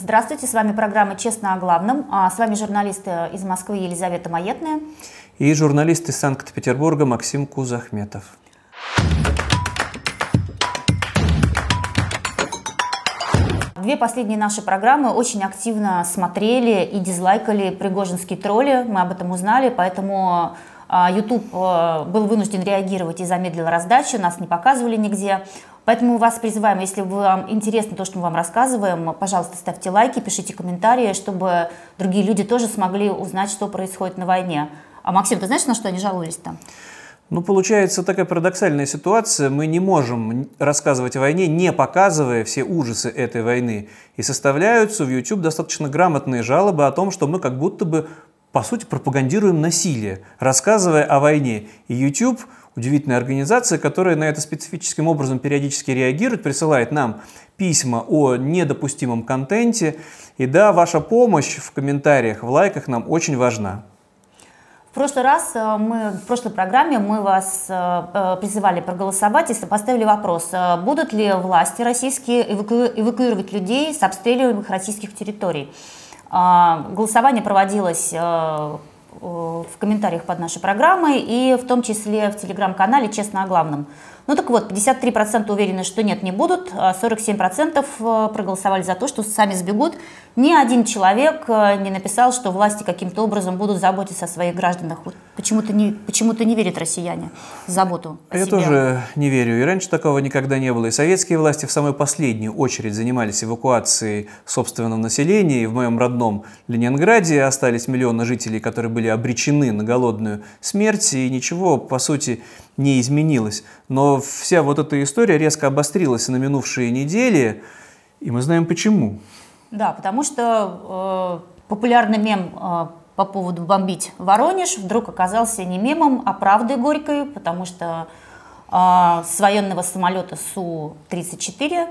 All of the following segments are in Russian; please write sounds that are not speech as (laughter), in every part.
Здравствуйте, с вами программа «Честно о главном». А с вами журналисты из Москвы Елизавета Маетная. И журналист из Санкт-Петербурга Максим Кузахметов. Две последние наши программы очень активно смотрели и дизлайкали пригожинские тролли. Мы об этом узнали, поэтому а, YouTube э, был вынужден реагировать и замедлил раздачу, нас не показывали нигде. Поэтому мы вас призываем, если вам интересно то, что мы вам рассказываем, пожалуйста, ставьте лайки, пишите комментарии, чтобы другие люди тоже смогли узнать, что происходит на войне. А Максим, ты знаешь, на что они жаловались там? Ну, получается такая парадоксальная ситуация. Мы не можем рассказывать о войне, не показывая все ужасы этой войны. И составляются в YouTube достаточно грамотные жалобы о том, что мы как будто бы, по сути, пропагандируем насилие, рассказывая о войне. И YouTube удивительная организация, которая на это специфическим образом периодически реагирует, присылает нам письма о недопустимом контенте. И да, ваша помощь в комментариях, в лайках нам очень важна. В прошлый раз э, мы, в прошлой программе мы вас э, э, призывали проголосовать и поставили вопрос, будут ли власти российские эвакуировать людей с обстреливаемых российских территорий. Голосование проводилось в комментариях под нашей программой и в том числе в телеграм-канале «Честно о главном». Ну так вот, 53% уверены, что нет, не будут, а 47% э, проголосовали за то, что сами сбегут. Ни один человек э, не написал, что власти каким-то образом будут заботиться о своих гражданах. Почему-то не, почему не верят россияне в заботу о Я себе. тоже не верю. И раньше такого никогда не было. И советские власти в самую последнюю очередь занимались эвакуацией собственного населения. И в моем родном Ленинграде остались миллионы жителей, которые были обречены на голодную смерть. И ничего, по сути, не изменилось. Но вся вот эта история резко обострилась на минувшие недели, и мы знаем почему. Да, потому что э, популярный мем э, по поводу бомбить Воронеж вдруг оказался не мемом, а правдой горькой, потому что э, с военного самолета Су-34,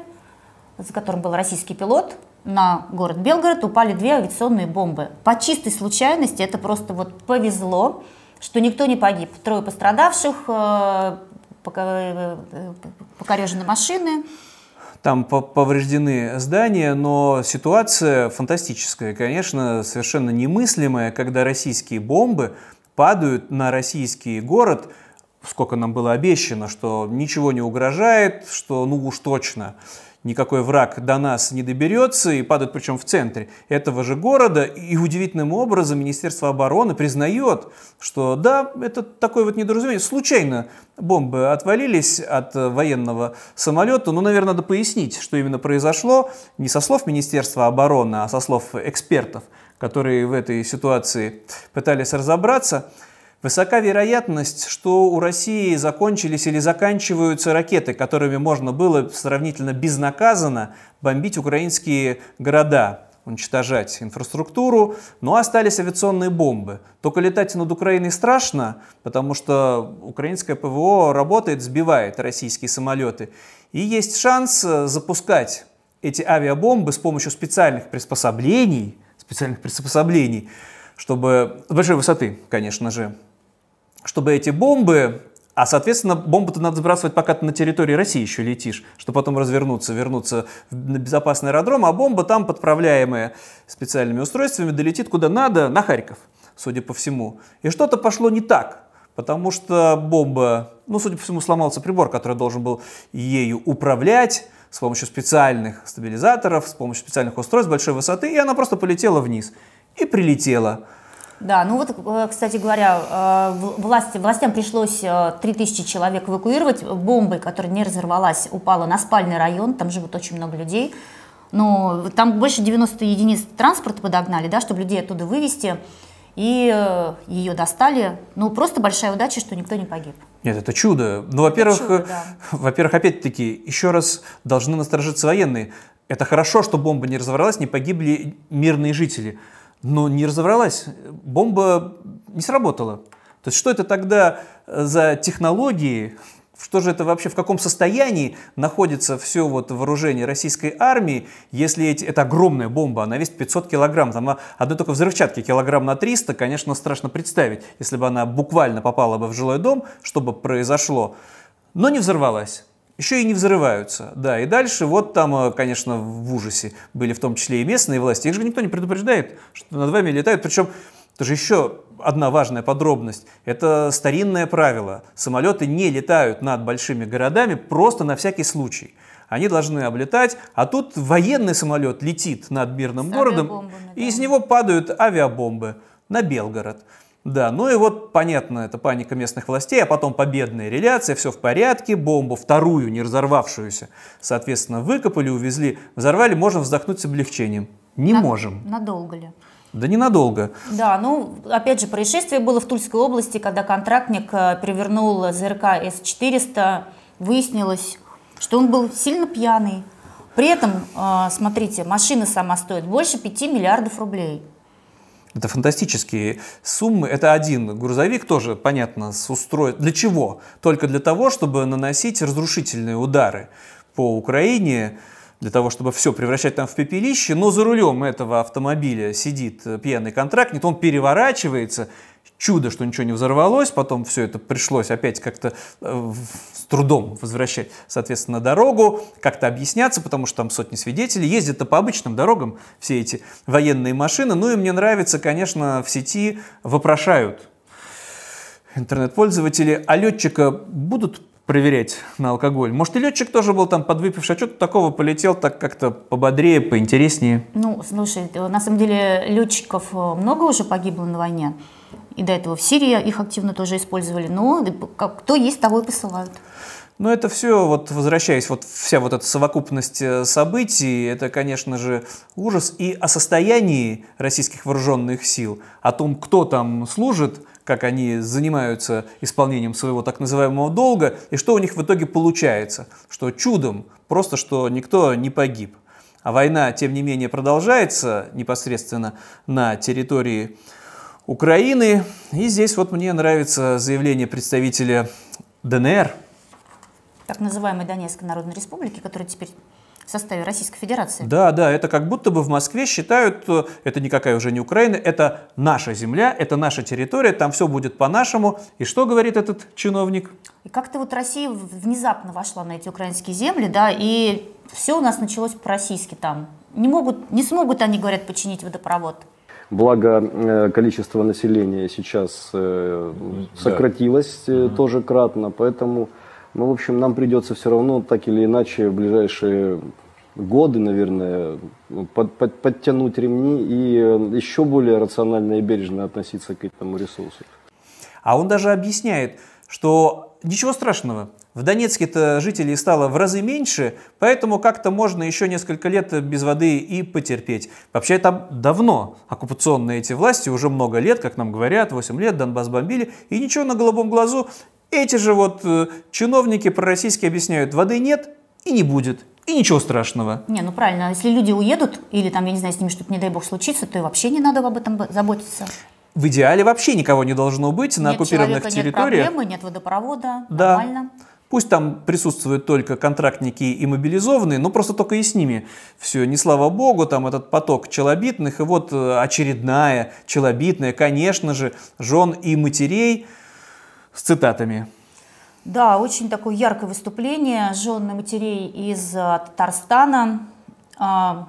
за которым был российский пилот, на город Белгород упали две авиационные бомбы. По чистой случайности это просто вот повезло что никто не погиб. Трое пострадавших, э, э, покорежены машины. Там повреждены здания, но ситуация фантастическая, конечно, совершенно немыслимая, когда российские бомбы падают на российский город, сколько нам было обещано, что ничего не угрожает, что ну уж точно никакой враг до нас не доберется и падает причем в центре этого же города. И удивительным образом Министерство обороны признает, что да, это такое вот недоразумение. Случайно бомбы отвалились от военного самолета. Ну, наверное, надо пояснить, что именно произошло не со слов Министерства обороны, а со слов экспертов, которые в этой ситуации пытались разобраться. Высока вероятность, что у России закончились или заканчиваются ракеты, которыми можно было сравнительно безнаказанно бомбить украинские города, уничтожать инфраструктуру, но остались авиационные бомбы. Только летать над Украиной страшно, потому что украинское ПВО работает, сбивает российские самолеты. И есть шанс запускать эти авиабомбы с помощью специальных приспособлений, специальных приспособлений, чтобы с большой высоты, конечно же, чтобы эти бомбы, а, соответственно, бомбу-то надо сбрасывать, пока ты на территории России еще летишь, чтобы потом развернуться, вернуться на безопасный аэродром, а бомба там, подправляемая специальными устройствами, долетит куда надо, на Харьков, судя по всему. И что-то пошло не так, потому что бомба, ну, судя по всему, сломался прибор, который должен был ею управлять, с помощью специальных стабилизаторов, с помощью специальных устройств большой высоты, и она просто полетела вниз. И прилетела. Да, ну вот, э, кстати говоря, э, власти, властям пришлось 3000 э, человек эвакуировать. Бомбой, которая не разорвалась, упала на спальный район, там живут очень много людей. Но там больше 90 единиц транспорта подогнали, да, чтобы людей оттуда вывести. И ее достали. Ну, просто большая удача, что никто не погиб. Нет, это чудо. Ну, во-первых, да. (laughs) во-первых, опять-таки, еще раз должны насторожиться военные. Это хорошо, что бомба не разорвалась, не погибли мирные жители но не разобралась, бомба не сработала. То есть что это тогда э, за технологии, что же это вообще, в каком состоянии находится все вот вооружение российской армии, если эти, это огромная бомба, она весит 500 килограмм, там одной только взрывчатки килограмм на 300, конечно, страшно представить, если бы она буквально попала бы в жилой дом, что бы произошло, но не взорвалась. Еще и не взрываются. Да, и дальше вот там, э, конечно, в ужасе были в том числе и местные власти. Их же никто не предупреждает, что над вами летают. Причем это же еще одна важная подробность. Это старинное правило. Самолеты не летают над большими городами просто на всякий случай. Они должны облетать, а тут военный самолет летит над мирным С городом, и да. из него падают авиабомбы на Белгород. Да, ну и вот понятно, это паника местных властей, а потом победная реляция, все в порядке, бомбу вторую, не разорвавшуюся, соответственно, выкопали, увезли, взорвали, можно вздохнуть с облегчением. Не На- можем. Надолго ли? Да ненадолго. Да, ну, опять же, происшествие было в Тульской области, когда контрактник э, перевернул ЗРК С-400. Выяснилось, что он был сильно пьяный. При этом, э, смотрите, машина сама стоит больше 5 миллиардов рублей. Это фантастические суммы. Это один грузовик тоже, понятно, с устроен. Для чего? Только для того, чтобы наносить разрушительные удары по Украине, для того, чтобы все превращать там в пепелище. Но за рулем этого автомобиля сидит пьяный контрактник, он переворачивается. Чудо, что ничего не взорвалось, потом все это пришлось опять как-то э, с трудом возвращать, соответственно, дорогу, как-то объясняться, потому что там сотни свидетелей. Ездят-то по обычным дорогам все эти военные машины. Ну и мне нравится, конечно, в сети вопрошают интернет-пользователи, а летчика будут проверять на алкоголь? Может, и летчик тоже был там подвыпивший, а что-то такого полетел так как-то пободрее, поинтереснее? Ну, слушай, на самом деле летчиков э, много уже погибло на войне. И до этого в Сирии их активно тоже использовали. Но кто есть, того и посылают. Но это все, вот возвращаясь, вот вся вот эта совокупность э, событий, это, конечно же, ужас и о состоянии российских вооруженных сил, о том, кто там служит, как они занимаются исполнением своего так называемого долга, и что у них в итоге получается, что чудом, просто что никто не погиб. А война, тем не менее, продолжается непосредственно на территории Украины. И здесь вот мне нравится заявление представителя ДНР, Так называемой Донецкой Народной Республики, которая теперь в составе Российской Федерации. Да, да, это как будто бы в Москве считают, э, это никакая уже не Украина, это наша земля, это наша территория, там все будет по-нашему. И что говорит этот чиновник? И как-то вот Россия внезапно вошла на эти украинские земли, да, и все у нас началось по-российски там. Не могут, не смогут они, говорят, починить водопровод. Благо э, количество населения сейчас э, сократилось э, тоже кратно, поэтому, ну, в общем, нам придется все равно так или иначе в ближайшие годы, наверное, под- под- подтянуть ремни и еще более рационально и бережно относиться к этому ресурсу. А он даже объясняет, что ничего страшного, в Донецке-то жителей стало в разы меньше, поэтому как-то можно еще несколько лет без воды и потерпеть. Вообще там давно оккупационные эти власти, уже много лет, как нам говорят, 8 лет Донбасс бомбили, и ничего на голубом глазу. Эти же вот э, чиновники пророссийские объясняют, воды нет и не будет, и ничего страшного. Не, ну правильно, если люди уедут, или там, я не знаю, с ними что-то, не дай бог, случится, то и вообще не надо об этом заботиться. В идеале вообще никого не должно быть на нет оккупированных человека, территориях. нет проблемы, нет водопровода, Да. нормально. Пусть там присутствуют только контрактники и мобилизованные, но просто только и с ними. Все, не слава богу, там этот поток челобитных, и вот э, очередная челобитная, конечно же, жен и матерей с цитатами. Да, очень такое яркое выступление жены матерей из э, Татарстана. А,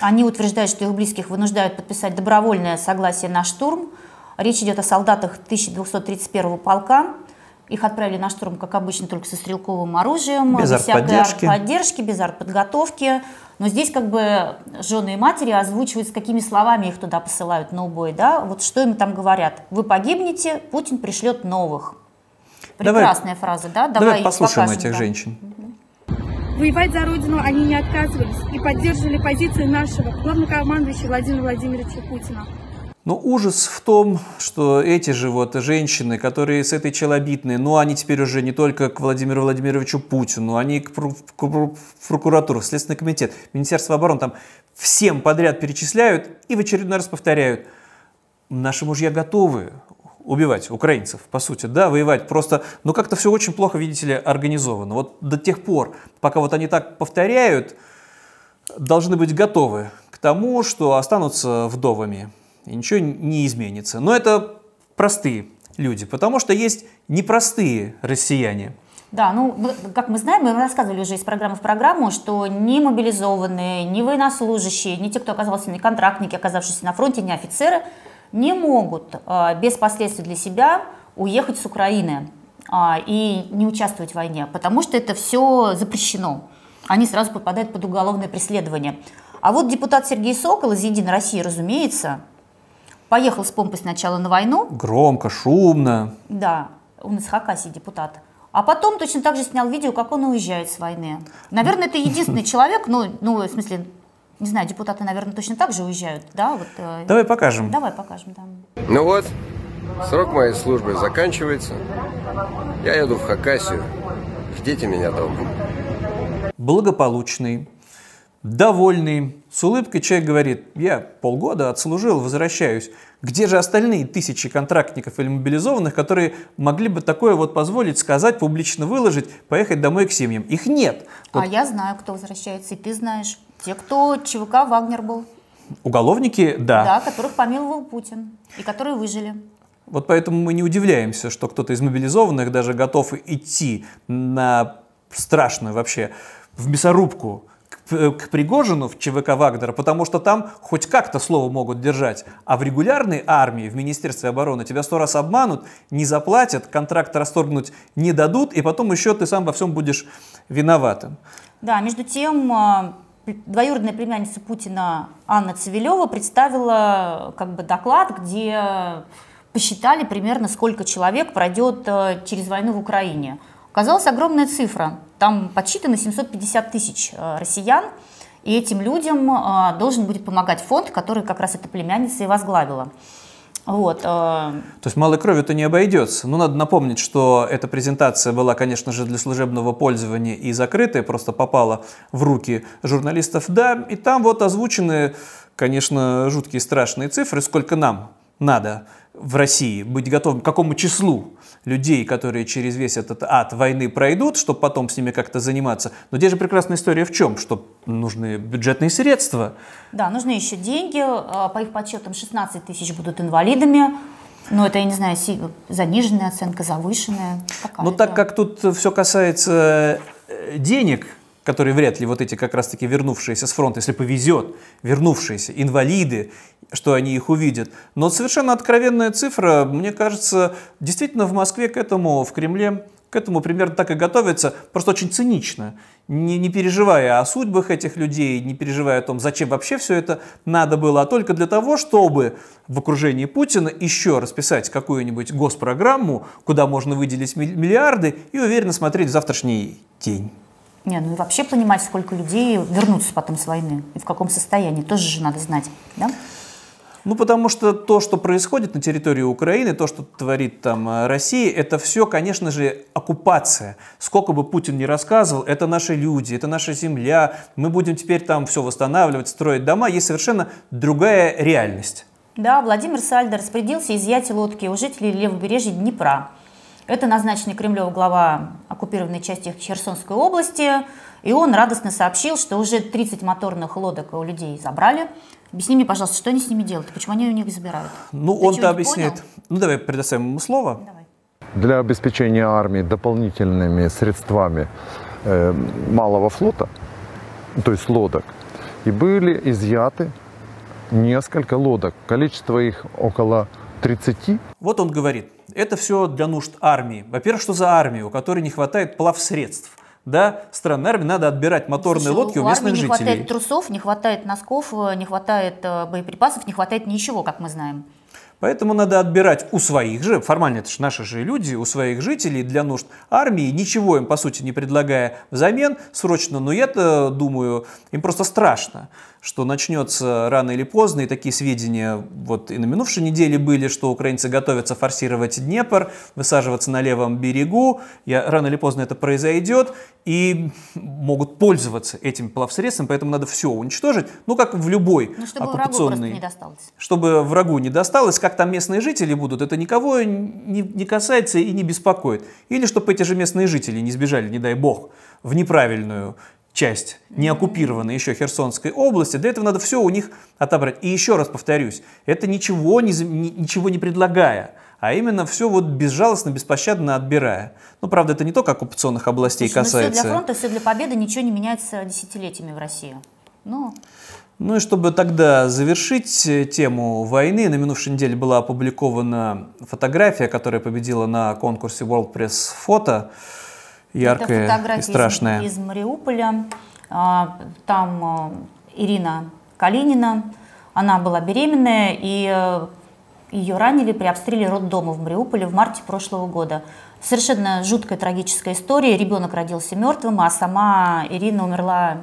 Они утверждают, что их близких вынуждают подписать добровольное согласие на штурм. Речь идет о солдатах 1231 полка. Их отправили на штурм, как обычно, только со стрелковым оружием, Без всякой артподдержки. артподдержки, без артподготовки. Но здесь как бы жены и матери озвучивают, с какими словами их туда посылают на убой. Да? Вот что им там говорят. Вы погибнете, Путин пришлет новых. Давай- Прекрасная фраза, да? Давай их послушаем покажем, этих да. женщин. Воевать за Родину они не отказывались и поддерживали позиции нашего главнокомандующего Владимира Владимировича Путина. Но ужас в том, что эти же вот женщины, которые с этой челобитной, ну они теперь уже не только к Владимиру Владимировичу Путину, они к пру- к пру- прокуратуру, Следственный комитет, Министерство обороны, там всем подряд перечисляют и в очередной раз повторяют, наши мужья готовы убивать украинцев, по сути, да, воевать. Просто, ну как-то все очень плохо, видите ли, организовано. Вот до тех пор, пока вот они так повторяют, должны быть готовы к тому, что останутся вдовами. И ничего не изменится. Но это простые люди, потому что есть непростые россияне. Да, ну, как мы знаем, мы рассказывали уже из программы в программу, что ни мобилизованные, ни военнослужащие, ни те, кто оказался, ни контрактники, оказавшиеся на фронте, ни офицеры, не могут э, без последствий для себя уехать с Украины э, и не участвовать в войне, потому что это все запрещено. Они сразу попадают под уголовное преследование. А вот депутат Сергей Сокол из «Единой России», разумеется, поехал с помпой сначала на войну. Громко, шумно. Да, он из Хакасии депутат. А потом точно так же снял видео, как он уезжает с войны. Наверное, это единственный человек, ну, ну, в смысле, не знаю, депутаты, наверное, точно так же уезжают, да? Вот, э, Давай покажем. Давай покажем, да. Ну вот, срок моей службы заканчивается. Я еду в Хакасию. Ждите меня дома. Благополучный, довольный, с улыбкой человек говорит, я полгода отслужил, возвращаюсь. Где же остальные тысячи контрактников или мобилизованных, которые могли бы такое вот позволить сказать, публично выложить, поехать домой к семьям? Их нет. А вот. А я знаю, кто возвращается, и ты знаешь. Те, кто ЧВК Вагнер был. Уголовники, да. Да, которых помиловал Путин, и которые выжили. Вот поэтому мы не удивляемся, что кто-то из мобилизованных даже готов идти на страшную вообще в мясорубку к Пригожину в ЧВК Вагнера, потому что там хоть как-то слово могут держать. А в регулярной армии, в Министерстве обороны тебя сто раз обманут, не заплатят, контракт расторгнуть не дадут, и потом еще ты сам во всем будешь виноватым. Да, между тем, э, двоюродная племянница Путина Анна Цивилева представила как бы доклад, где посчитали примерно, сколько человек пройдет э, через войну в Украине. Оказалась огромная цифра. Там подсчитано 750 тысяч э, россиян, и этим людям э, должен будет помогать фонд, который как раз эта племянница и возглавила. Вот. Э, То есть малой кровью-то не обойдется. Ну, надо напомнить, что эта презентация была, конечно же, для служебного пользования и закрытая, просто попала в руки журналистов. Да, и там вот озвучены, конечно, жуткие страшные цифры, сколько нам надо в России быть готовым, к какому числу людей, которые через весь этот ад войны пройдут, чтобы потом с ними как-то заниматься. Но здесь же прекрасная история в чем? Что нужны бюджетные средства. Да, нужны еще деньги. А, по их подсчетам 16 тысяч будут инвалидами. Но это, я не знаю, заниженная оценка, завышенная. Но так как тут все касается э, денег, которые вряд ли вот эти как раз-таки вернувшиеся с фронта, если повезет, вернувшиеся, инвалиды, что они их увидят. Но совершенно откровенная цифра, мне кажется, действительно в Москве к этому, в Кремле к этому примерно так и готовятся, просто очень цинично, не, не переживая о судьбах этих людей, не переживая о том, зачем вообще все это надо было, а только для того, чтобы в окружении Путина еще расписать какую-нибудь госпрограмму, куда можно выделить миллиарды и уверенно смотреть в завтрашний день. Не, ну и вообще понимать, сколько людей вернутся потом с войны и в каком состоянии, тоже же надо знать, да? Ну, потому что то, что происходит на территории Украины, то, что творит там э, Россия, это все, конечно же, оккупация. Сколько бы Путин ни рассказывал, это наши люди, это наша земля, мы будем теперь там все восстанавливать, строить дома, есть совершенно другая реальность. Да, Владимир Сальдо распорядился изъять лодки у жителей левобережья Днепра. Это назначенный Кремлев глава оккупированной части Херсонской области, и он радостно сообщил, что уже 30 моторных лодок у людей забрали. Объясни мне, пожалуйста, что они с ними делают? Почему они у них забирают? Ну, он-то объяснит. Понял? Ну, давай предоставим ему слово. Давай. Для обеспечения армии дополнительными средствами э, малого флота, то есть лодок, и были изъяты несколько лодок. Количество их около 30. Вот он говорит, это все для нужд армии. Во-первых, что за армию, у которой не хватает плавсредств? Да, странной армии надо отбирать моторные Слушай, лодки у, у местных жителей. не хватает трусов, не хватает носков, э, не хватает э, боеприпасов, не хватает ничего, как мы знаем. Поэтому надо отбирать у своих же, формально это же наши же люди, у своих жителей для нужд армии, ничего им по сути не предлагая взамен срочно, но я-то думаю, им просто страшно что начнется рано или поздно, и такие сведения вот и на минувшей неделе были, что украинцы готовятся форсировать Днепр, высаживаться на левом берегу, я, рано или поздно это произойдет, и могут пользоваться этим плавсредством, поэтому надо все уничтожить, ну как в любой ну, чтобы оккупационной... Врагу не досталось. Чтобы врагу не досталось, как там местные жители будут, это никого не, не касается и не беспокоит. Или чтобы эти же местные жители не сбежали, не дай бог, в неправильную часть не оккупированной еще Херсонской области. Для этого надо все у них отобрать. И еще раз повторюсь, это ничего не, ничего не предлагая, а именно все вот безжалостно, беспощадно отбирая. Ну, правда, это не только оккупационных областей Слушай, ну касается. все для фронта, все для победы, ничего не меняется десятилетиями в России. Ну, Ну и чтобы тогда завершить э, тему войны, на минувшей неделе была опубликована фотография, которая победила на конкурсе World Press Photo. Яркая это и фотография страшная. Из, из Мариуполя. А, Там а, Ирина Калинина, она была беременная, и э, ее ранили при обстреле роддома в Мариуполе в марте прошлого года. Совершенно жуткая трагическая история. Ребенок родился мертвым, а сама Ирина умерла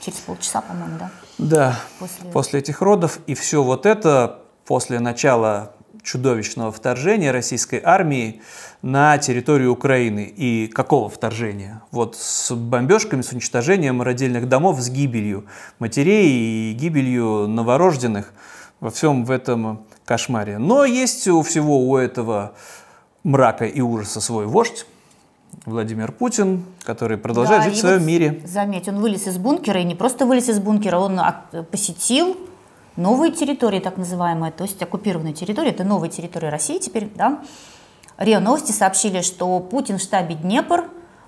через полчаса, по-моему, да? Да, После- после... этих родов. И все вот это после начала чудовищного вторжения российской армии на территорию Украины. И какого вторжения? Вот с бомбежками, с уничтожением родильных домов, с гибелью матерей и гибелью новорожденных во всем в этом кошмаре. Но есть у всего у этого мрака и ужаса свой вождь, Владимир Путин, который продолжает Да, жить в своем вот мире. Заметь, он вылез из бункера, и не просто вылез из бункера, он посетил новые территории, так называемые, то есть оккупированные территории, это новые территории России теперь, да. РИА Новости сообщили, что Путин в штабе Днепр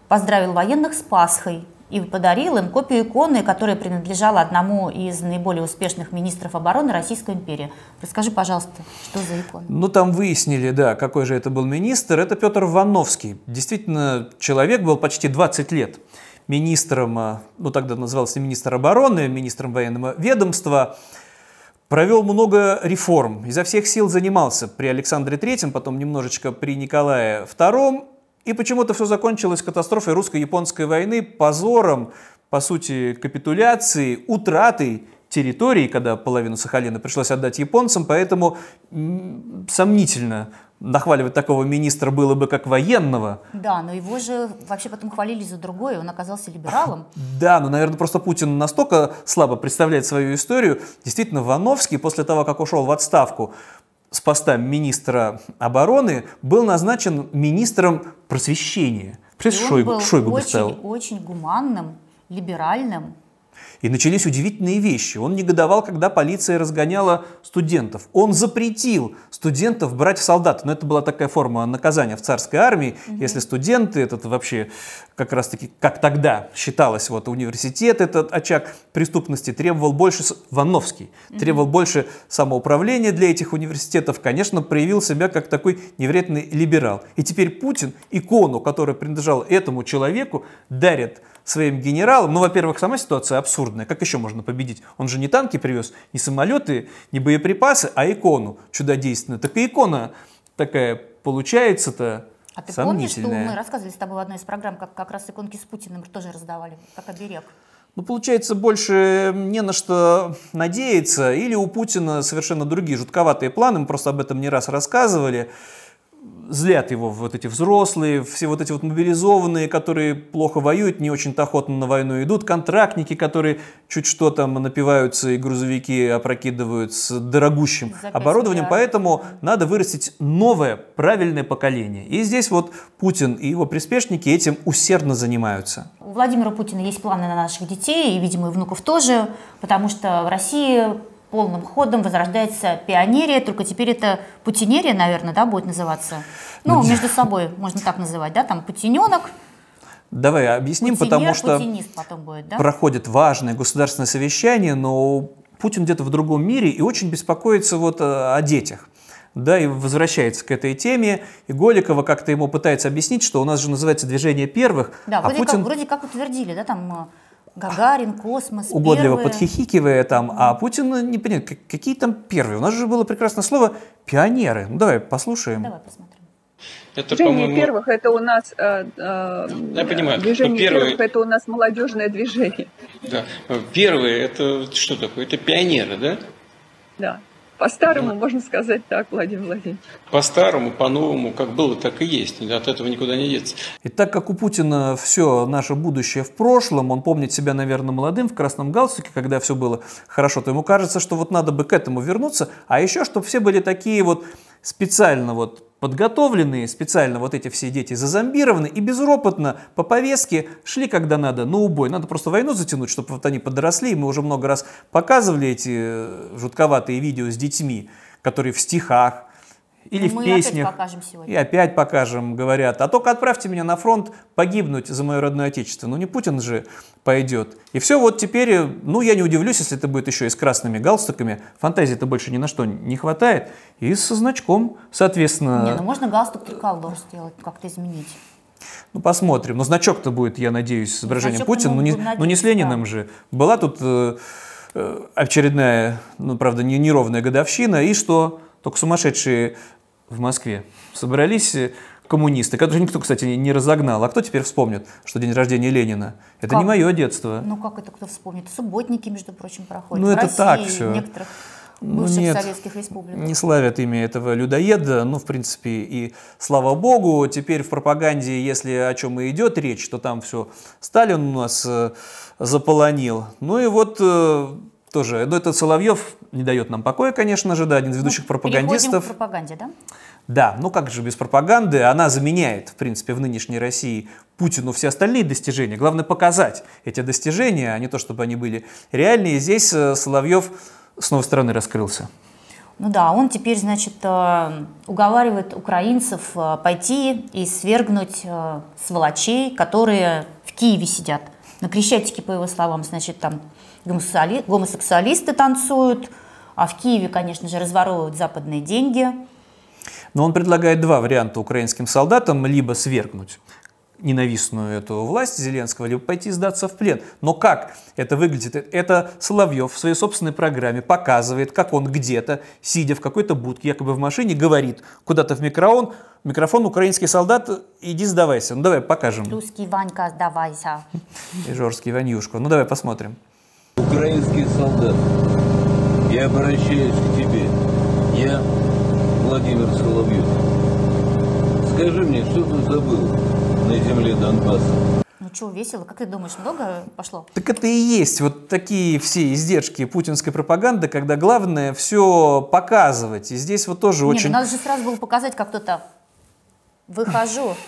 поздравил военных с Пасхой и подарил им копию иконы, которая принадлежала одному из наиболее успешных министров обороны Российской империи. Расскажи, пожалуйста, что за икона? Ну, там выяснили, да, какой же это был министр. Это Петр Вановский. Действительно, человек был почти 20 лет министром, а, ну, тогда назывался министр обороны, министром военного ведомства. Провел много реформ, изо всех сил занимался при Александре Третьем, потом немножечко при Николае Втором. И почему-то все закончилось катастрофой русско-японской войны, позором, по сути, капитуляцией, утратой территорий, когда половину Сахалина пришлось отдать японцам, поэтому сомнительно нахваливать такого министра было бы как военного. Да, но его же вообще потом хвалили за другое, он оказался либералом. (laughs) Да, но, наверное, просто Путин настолько слабо представляет свою историю. Действительно, Вановский после того, как ушел в отставку с поста министра обороны, был назначен министром просвещения. Представляешь, Шойгу, Шойгу бы очень, ставил. очень гуманным, либеральным. И начались удивительные вещи. Он негодовал, когда полиция разгоняла студентов. Он запретил студентов брать в солдаты. Но это была такая форма наказания в царской армии. Если студенты, это вообще как раз-таки, как тогда считалось, вот университет, этот очаг преступности, требовал больше, Вановский, требовал больше самоуправления для этих университетов, конечно, проявил себя как такой невероятный либерал. И теперь Путин икону, которая принадлежала этому человеку, дарит своим генералам. Ну, во-первых, сама ситуация абсурдная. Как еще можно победить? Он же не танки привез, не самолеты, не боеприпасы, а икону чудодейственную. Так и икона такая получается-то А ты помнишь, что мы рассказывали с тобой в одной из программ, как как раз иконки с Путиным тоже раздавали, как оберег? Ну, получается, больше не на что надеяться. Или у Путина совершенно другие жутковатые планы, мы просто об этом не раз рассказывали. Злят его вот эти взрослые, все вот эти вот мобилизованные, которые плохо воюют, не очень-то охотно на войну идут, контрактники, которые чуть что там напиваются и грузовики опрокидывают с дорогущим За пять оборудованием. миллиардов. Поэтому надо вырастить новое, правильное поколение. И здесь вот Путин и его приспешники этим усердно занимаются. У Владимира Путина есть планы на наших детей, и, видимо, и внуков тоже, потому что в России полным ходом возрождается пионерия, только теперь это путинерия, наверное, да, будет называться. Ну, между (laughs) собой можно так называть, да, там путиненок, Давай объясним, путинер, потому что будет, да? проходит важное государственное совещание, но Путин где-то в другом мире и очень беспокоится вот э, о детях. Да, и возвращается к этой теме. И Голикова как-то ему пытается объяснить, что у нас же называется движение первых, Да, а вроде, Путин как, вроде как утвердили, да, там э, Гагарин, космос, угодливо первые. подхихикивая там, а Путин не понимает, как- какие там первые. У нас же было прекрасное слово «пионеры». Ну, давай послушаем. Давай посмотрим. Это, Движение первых это у нас э, э, Я понимаю, движение первые- первых это у нас молодежное движение. да. Первые, это что такое? Это пионеры, да? Да. По-старому можно сказать так, Владимир Владимирович. По-старому, по-новому, как было, так и есть. От этого никуда не деться. И так как у Путина все наше будущее в прошлом, он помнит себя, наверное, молодым в красном галстуке, когда все было хорошо, то ему кажется, что вот надо бы к этому вернуться, а еще, чтобы все были такие вот специально вот подготовленные, специально вот эти все дети зазомбированы и безропотно по повестке шли, когда надо, на убой. Надо просто войну затянуть, чтобы вот они подросли. И мы уже много раз показывали эти э, жутковатые видео с детьми, которые в стихах или Мы в опять песнях. покажем сегодня. И опять покажем, говорят. А только отправьте меня на фронт погибнуть за мое родное отечество. Ну не Путин же пойдет. И все вот теперь, ну я не удивлюсь, если это будет еще и с красными галстуками. Фантазии-то больше ни на что не хватает. И со значком, соответственно. Не, ну можно галстук триколор сделать, как-то изменить. Ну, посмотрим. Но значок-то будет, я надеюсь, с изображением значок Путина. Ну не, ну, не с Лениным да. же. Была тут э, э, очередная, ну, правда, не, неровная годовщина. И что? Только сумасшедшие в Москве собрались э, коммунисты, которых никто, кстати, не разогнал. А кто теперь вспомнит, что день рождения Ленина? Это Как? не мое детство. Ну как это кто вспомнит? Субботники, между прочим, проходят. Ну, в это России, так и всё. в некоторых Ну, бывших нет, советских республиках. Не славят имя этого людоеда, ну, в принципе, и слава богу, теперь в пропаганде, если о чем и идет речь, то там все Сталин у нас э, заполонил. Ну и вот э, тоже, ну, этот Соловьев не дает нам покоя, конечно же, да, один из ведущих Ну, пропагандистов. к пропаганде, да? Да, ну как же без пропаганды, она заменяет, в принципе, в нынешней России Путину все остальные достижения. Главное показать эти достижения, а не то, чтобы они были реальные. И здесь э, Соловьев с новой стороны раскрылся. Ну да, он теперь, значит, э, уговаривает украинцев э, пойти и свергнуть сволочей, которые в Киеве сидят. На Крещатике, по его словам, значит, там гомосексуалисты танцуют, а в Киеве, конечно же, разворовывают западные деньги. Но он предлагает два варианта украинским солдатам, либо свергнуть ненавистную эту власть Зеленского, либо пойти сдаться в плен. Но как это выглядит? Это Соловьев в своей собственной программе показывает, как он где-то, сидя в какой-то будке, якобы в машине, говорит куда-то в микрофон, микрофон украинский солдат, иди сдавайся. Ну давай покажем. Русский Ванька, сдавайся. (laughs) Ижорский Ванюшку. Ну давай посмотрим. Украинский солдат, я обращаюсь к тебе. Я Владимир Соловьев. Скажи мне, что ты забыл на земле Донбасса? Ну что, весело? Как ты думаешь, много пошло? Так это и есть вот такие все издержки путинской пропаганды, когда главное все показывать. И здесь вот тоже Не, очень... ну надо же сразу было показать, как кто-то выхожу. (laughs)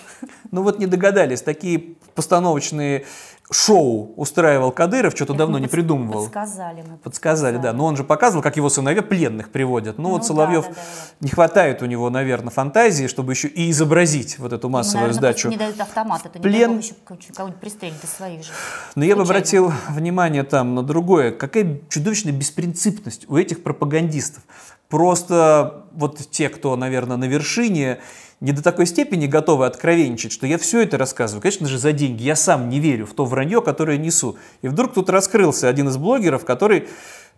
Ну вот не догадались, такие постановочные шоу устраивал Кадыров, что-то давно не придумывал. Подсказали мы. Подсказали, да. Но он же показывал, как его сыновья пленных приводят. Ну, Ну вот Соловьев, да, да, да. не хватает у него, наверное, фантазии, чтобы еще и изобразить вот эту Ему, массовую наверное, сдачу. не дают автомат, это не Плен. бог еще кого-нибудь пристрелит из своих же. Но я бы Случайно. обратил внимание там на другое. Какая чудовищная беспринципность у этих пропагандистов. Просто вот те, кто, наверное, на вершине, не до такой степени готовы откровенничать, что я все это рассказываю, конечно же, за деньги. Я сам не верю в то вранье, которое несу. И вдруг тут раскрылся один из блогеров, который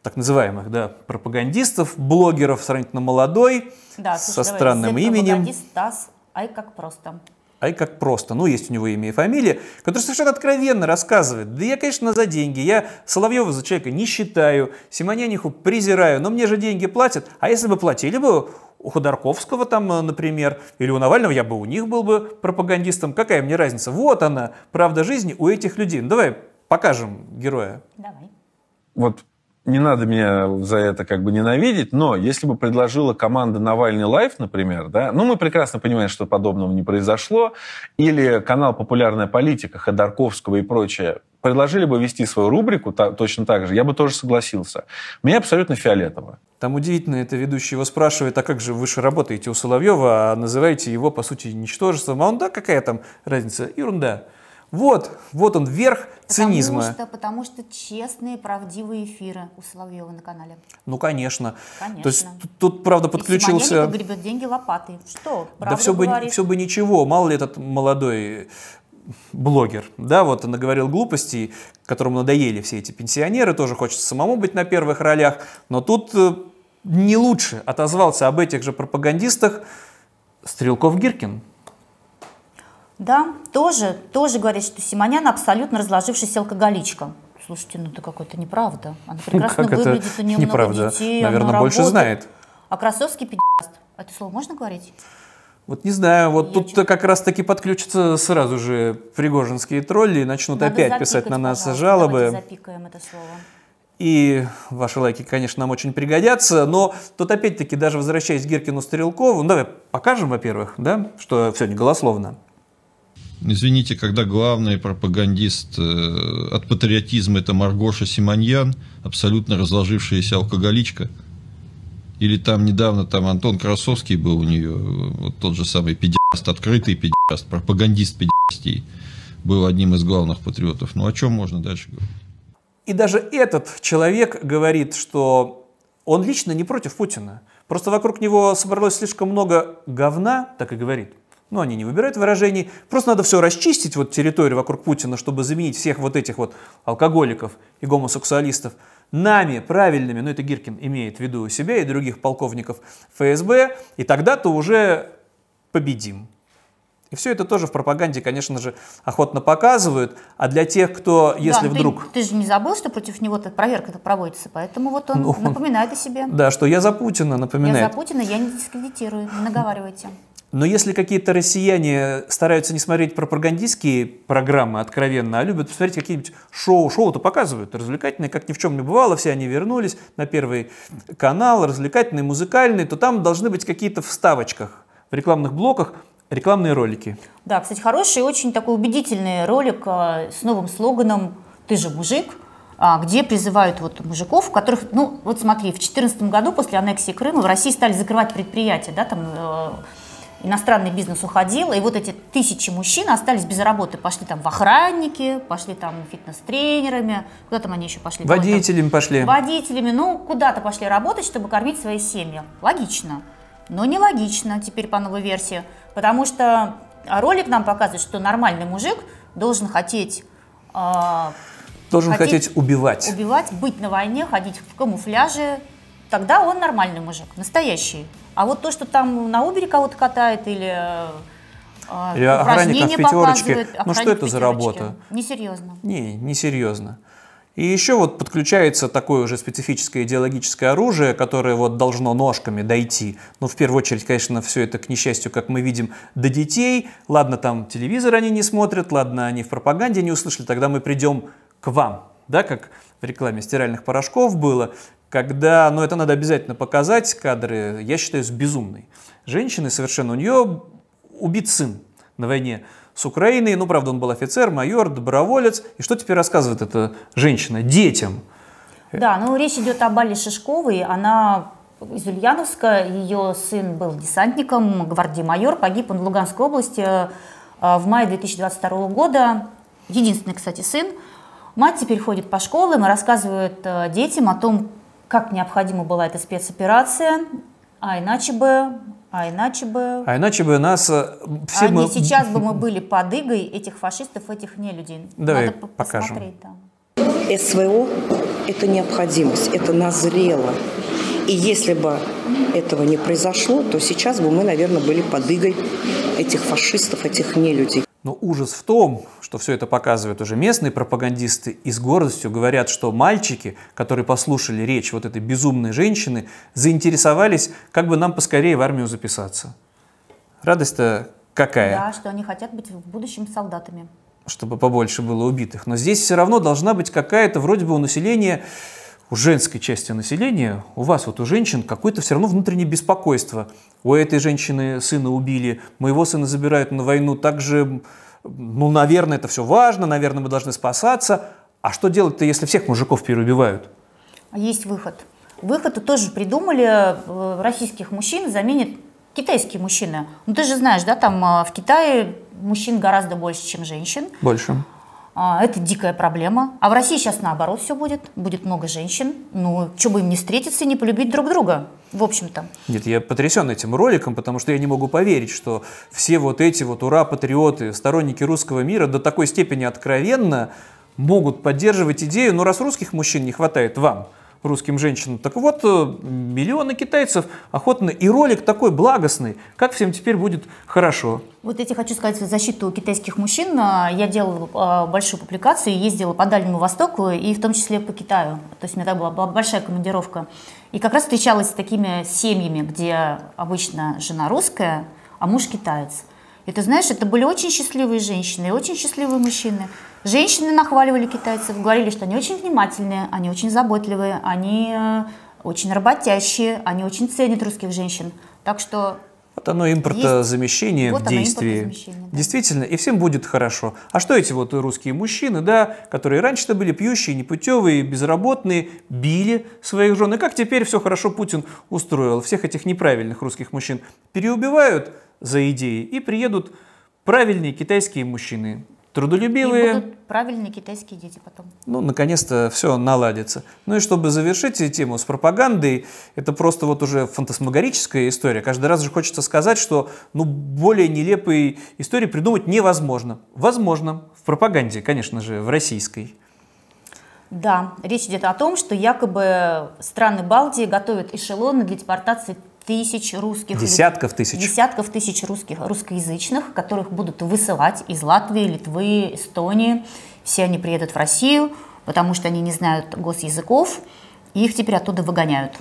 так называемых, да, пропагандистов, блогеров сравнительно молодой, Да, со слушай, давай, странным именем. пропагандист Стас, ай как просто. Ай, как просто. Ну, есть у него имя и фамилия, который совершенно откровенно рассказывает. Да я, конечно, за деньги. Я Соловьева за человека не считаю, Симоняниху презираю, но мне же деньги платят. А если бы платили бы у Ходорковского там, э, например, или у Навального, я бы у них был бы пропагандистом. Какая мне разница? Вот она, правда жизни у этих людей. Ну, давай покажем героя. Давай. вот не надо меня за это как бы ненавидеть, но если бы предложила команда Навальный Live, например, да, ну мы прекрасно понимаем, что подобного не произошло, или канал «Популярная политика» Ходорковского и прочее, предложили бы вести свою рубрику та- точно так же, я бы тоже согласился. Мне абсолютно фиолетово. Там удивительно, это ведущий его спрашивает, а как же вы же работаете у Соловьева, а называете его, по сути, ничтожеством. А он, да, какая там разница? Ерунда. Вот, вот он, верх цинизма. Потому что, потому что честные, правдивые эфиры у Соловьева на канале. Ну, конечно. Конечно. То есть тут, правда, подключился... Симоненко гребет деньги лопатой. Что, Да все бы, все бы ничего, мало ли этот молодой блогер, да, вот он наговорил глупостей, которому надоели все эти пенсионеры, тоже хочется самому быть на первых ролях, но тут э, не лучше отозвался об этих же пропагандистах Стрелков-Гиркин. Да, тоже, тоже говорит, что Симонян абсолютно разложившаяся алкоголичка. Слушайте, ну это какое-то неправда. Она (laughs) прекрасно это выглядит, у нее неправда? много детей, Наверное, она больше работает. знает. А Красовский пи***ст. Это слово можно говорить? Вот не знаю, вот Я тут чё- как раз-таки подключатся сразу же пригожинские тролли и начнут Надо опять писать на нас жалобы. Запикаем это слово. И ваши лайки, конечно, нам очень пригодятся, но тут опять-таки, даже возвращаясь к Гиркину Стрелкову, ну давай покажем, во-первых, да, что все не голословно. Извините, когда главный пропагандист э, от патриотизма это Маргоша Симоньян, абсолютно разложившаяся алкоголичка, Или там недавно там Антон Красовский был у нее, вот тот же самый педиаст, открытый педиаст, пропагандист педиастии, был одним из главных патриотов. Ну о чем можно дальше говорить? И даже этот человек говорит, что он лично не против Путина. Просто вокруг него собралось слишком много говна, так и говорит. Но они не выбирают выражений. Просто надо все расчистить, вот территорию вокруг Путина, чтобы заменить всех вот этих вот алкоголиков и гомосексуалистов нами, правильными, ну это Гиркин имеет в виду себя и других полковников ФСБ, и тогда-то уже победим. И все это тоже в пропаганде, конечно же, охотно показывают. А для тех, кто, если да, вдруг... Ты, ты же не забыл, что против него проверка-то проводится, поэтому вот он ну, напоминает о себе. Да, что я за Путина напоминает. Я за Путина, я не дискредитирую, не наговаривайте. Но если какие-то россияне стараются не смотреть пропагандистские программы откровенно, а любят посмотреть какие-нибудь шоу, шоу-то показывают развлекательные, как ни в чем не бывало, все они вернулись на первый канал, развлекательный, музыкальный, то там должны быть какие-то вставочках, в рекламных блоках рекламные ролики. Да, кстати, хороший, очень такой убедительный ролик а, с новым слоганом «Ты же мужик», а, где призывают вот мужиков, которых, ну, вот смотри, в 2014 году после аннексии Крыма в России стали закрывать предприятия, да, там э, иностранный бизнес уходил, и вот эти тысячи мужчин остались без работы, пошли там в охранники, пошли там фитнес-тренерами, куда там они еще пошли? Водителями пошли. Водителями, ну, куда-то пошли работать, чтобы кормить свои семьи. Логично. Но нелогично теперь по новой версии, потому что ролик нам показывает, что нормальный мужик должен хотеть... Э, должен хотеть, хотеть убивать. Убивать, быть на войне, ходить в камуфляже. Тогда он нормальный мужик, настоящий. А вот то, что там на Убере кого-то катает или э, или охранников в пятерочке. Ну что это за работа? Несерьезно. Не, несерьезно. И еще вот подключается такое уже специфическое идеологическое оружие, которое вот должно ножками дойти. Ну, в первую очередь, конечно, все это, к несчастью, как мы видим, до детей. Ладно, там телевизор они не смотрят, ладно, они в пропаганде не услышали, тогда мы придем к вам. Да, как в рекламе стиральных порошков было когда, ну это надо обязательно показать, кадры, я считаю, с безумной. Женщины совершенно, у нее убит сын на войне с Украиной, ну правда он был офицер, майор, доброволец, и что теперь рассказывает эта женщина детям? Да, ну речь идет об Али Шишковой, она из Ульяновска, ее сын был десантником, гвардии майор, погиб он в Луганской области э, в мае 2022 года, единственный, кстати, сын. Мать теперь ходит по школам и рассказывает э, детям о том, как необходима была эта спецоперация, а иначе бы, а иначе бы... А иначе бы нас... Э, все а мы... не сейчас бы мы были под игой этих фашистов, этих нелюдей. Давай Надо покажем. Да. СВО – это необходимость, это назрело. И если бы этого не произошло, то сейчас бы мы, наверное, были под игой этих фашистов, этих нелюдей. Но ужас в том, что все это показывают уже местные пропагандисты и с гордостью говорят, что мальчики, которые послушали речь вот этой безумной женщины, заинтересовались, как бы нам поскорее в армию записаться. Радость-то какая? Да, что они хотят быть в будущем солдатами. Чтобы побольше было убитых. Но здесь все равно должна быть какая-то вроде бы у населения у женской части населения, у вас вот у женщин какое-то все равно внутреннее беспокойство. У этой женщины сына убили, моего сына забирают на войну, также, ну, наверное, это все важно, наверное, мы должны спасаться. А что делать-то, если всех мужиков переубивают? Есть выход. Выход тоже придумали, э, российских мужчин заменит китайские мужчины. Ну, ты же знаешь, да, там э, в Китае мужчин гораздо больше, чем женщин. Больше. А, это дикая проблема. А в России сейчас наоборот все будет. Будет много женщин. Ну, что бы им не встретиться и не полюбить друг друга, в общем-то. Нет, я потрясен этим роликом, потому что я не могу поверить, что все вот эти вот ура-патриоты, сторонники русского мира до такой степени откровенно могут поддерживать идею, ну раз русских мужчин не хватает вам, русским женщинам. Так вот, э, миллионы китайцев охотно, и ролик такой благостный, как всем теперь будет хорошо. Вот я тебе хочу сказать защиту китайских мужчин. А, я делала а, большую публикацию, ездила по Дальнему Востоку и в том числе по Китаю. То есть у меня была, была большая командировка. И как раз встречалась с такими семьями, где обычно жена русская, а муж китаец. Ты знаешь, это были очень счастливые женщины и очень счастливые мужчины. Женщины нахваливали китайцев, говорили, что они очень внимательные, они очень заботливые, они э, очень работящие, они очень ценят русских женщин. Так что Вот оно импортозамещение Вот в оно, действии. импортозамещение, да. Действительно, и всем будет хорошо. А что эти вот русские мужчины, да, которые раньше-то были пьющие, непутевые, безработные, били своих жен, и как теперь все хорошо Путин устроил, всех этих неправильных русских мужчин переубивают за идеи и приедут правильные китайские мужчины, И трудолюбивые, будут правильные китайские дети потом. ну, наконец-то все наладится. Ну и чтобы завершить тему с пропагандой, это просто вот уже фантасмагорическая история. Каждый раз же хочется сказать, что ну, более нелепой истории придумать невозможно. Возможно. В пропаганде, конечно же, в российской. Да, речь идет о том, что якобы страны Балтии готовят эшелоны для депортации тысяч русских. Десятков тысяч. Десятков тысяч русских, русскоязычных, которых будут высылать из Латвии, Литвы, Эстонии. Все они приедут в Россию, потому что они не знают госязыков, и их теперь оттуда выгоняют.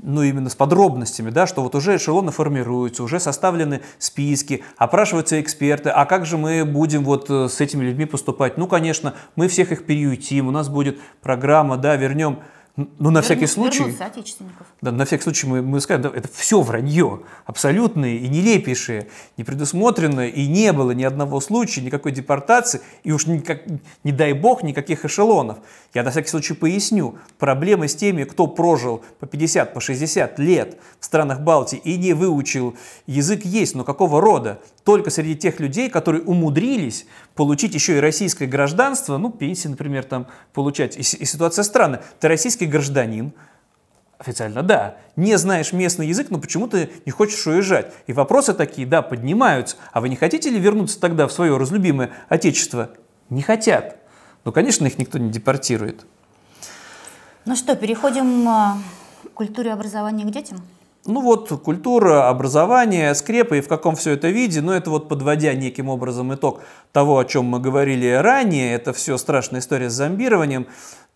ну, именно с подробностями, да, что вот уже эшелоны формируются, уже составлены списки, опрашиваются эксперты, а как же мы будем вот э, с этими людьми поступать? Ну, конечно, мы всех их переютим, у нас будет программа, да, вернем, ну, на всякий случай, соотечественников. да, на всякий случай мы, мы скажем, да, это все вранье, абсолютные и нелепейшие, не предусмотрено, и не было ни одного случая, никакой депортации, и уж никак, не дай бог никаких эшелонов. Я на всякий случай поясню, проблемы с теми, кто прожил по 50, по 60 лет в странах Балтии и не выучил язык есть, но какого рода? Только среди тех людей, которые умудрились получить еще и российское гражданство, ну, пенсии, например, там получать. И, и ситуация странная. Ты российский гражданин, Официально, да. Не знаешь местный язык, но почему-то не хочешь уезжать. И вопросы такие, да, поднимаются. А вы не хотите ли вернуться тогда в свое разлюбимое отечество? Не хотят. Ну, конечно, их никто не депортирует. Ну что, переходим а, к культуре образования к детям? Ну вот, культура, образование, скрепы и в каком все это виде, но это вот подводя неким образом итог того, о чем мы говорили ранее, это все страшная история с зомбированием,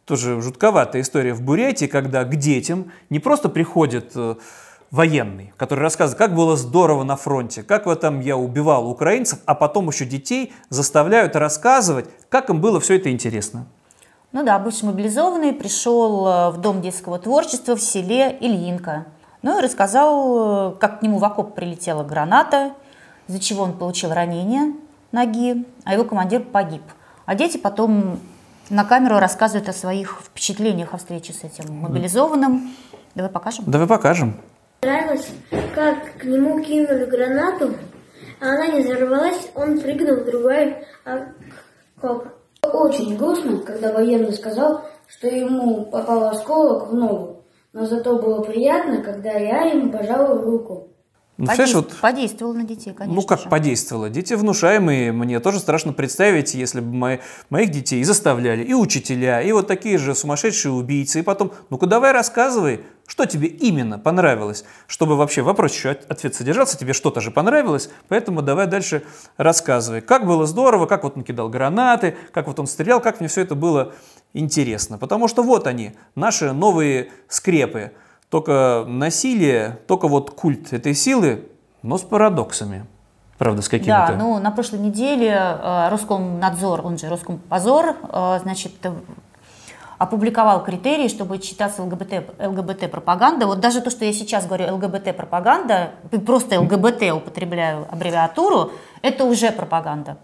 тоже жутковатая история в Бурятии, когда к детям не просто приходит э, военный, который рассказывает, как было здорово на фронте, как вот там я убивал украинцев, а потом еще детей заставляют рассказывать, как им было все это интересно. Ну да, бывший мобилизованный пришел э, в Дом детского творчества в селе Ильинка. Ну и рассказал, э, как к нему в окоп прилетела граната, из-за чего он получил ранение ноги, а его командир погиб. А дети потом на камеру рассказывают о своих впечатлениях о встрече с этим мобилизованным. Давай покажем. Давай покажем. Нравилось, как к нему кинули гранату, а она не взорвалась, он прыгнул в другой окоп. Очень грустно, когда военный сказал, что ему попал осколок в ногу. Но зато было приятно, когда я ему пожал руку. Ну, Подейств- вот Подействовал на детей, конечно. Ну, как же. подействовало? Дети внушаемые, мне тоже страшно представить, если бы мои- моих детей и заставляли, и учителя, и вот такие же сумасшедшие убийцы, и потом, ну-ка давай рассказывай, что тебе именно понравилось, чтобы вообще вопрос еще от- ответ содержался, тебе что-то же понравилось, поэтому давай дальше рассказывай. Как было здорово, как вот он кидал гранаты, как вот он стрелял, как мне все это было интересно. Потому что вот они, наши новые скрепы. Только насилие, только вот культ этой силы, но с парадоксами. Правда, с какими-то. Да, ну на прошлой неделе э, Роскомнадзор, он же Роскомпозор, э, значит, э, опубликовал критерии, чтобы читаться ЛГБТ, ЛГБТ-пропаганда. Вот даже то, что я сейчас говорю ЛГБТ-пропаганда, просто ЛГБТ употребляю аббревиатуру, это уже пропаганда.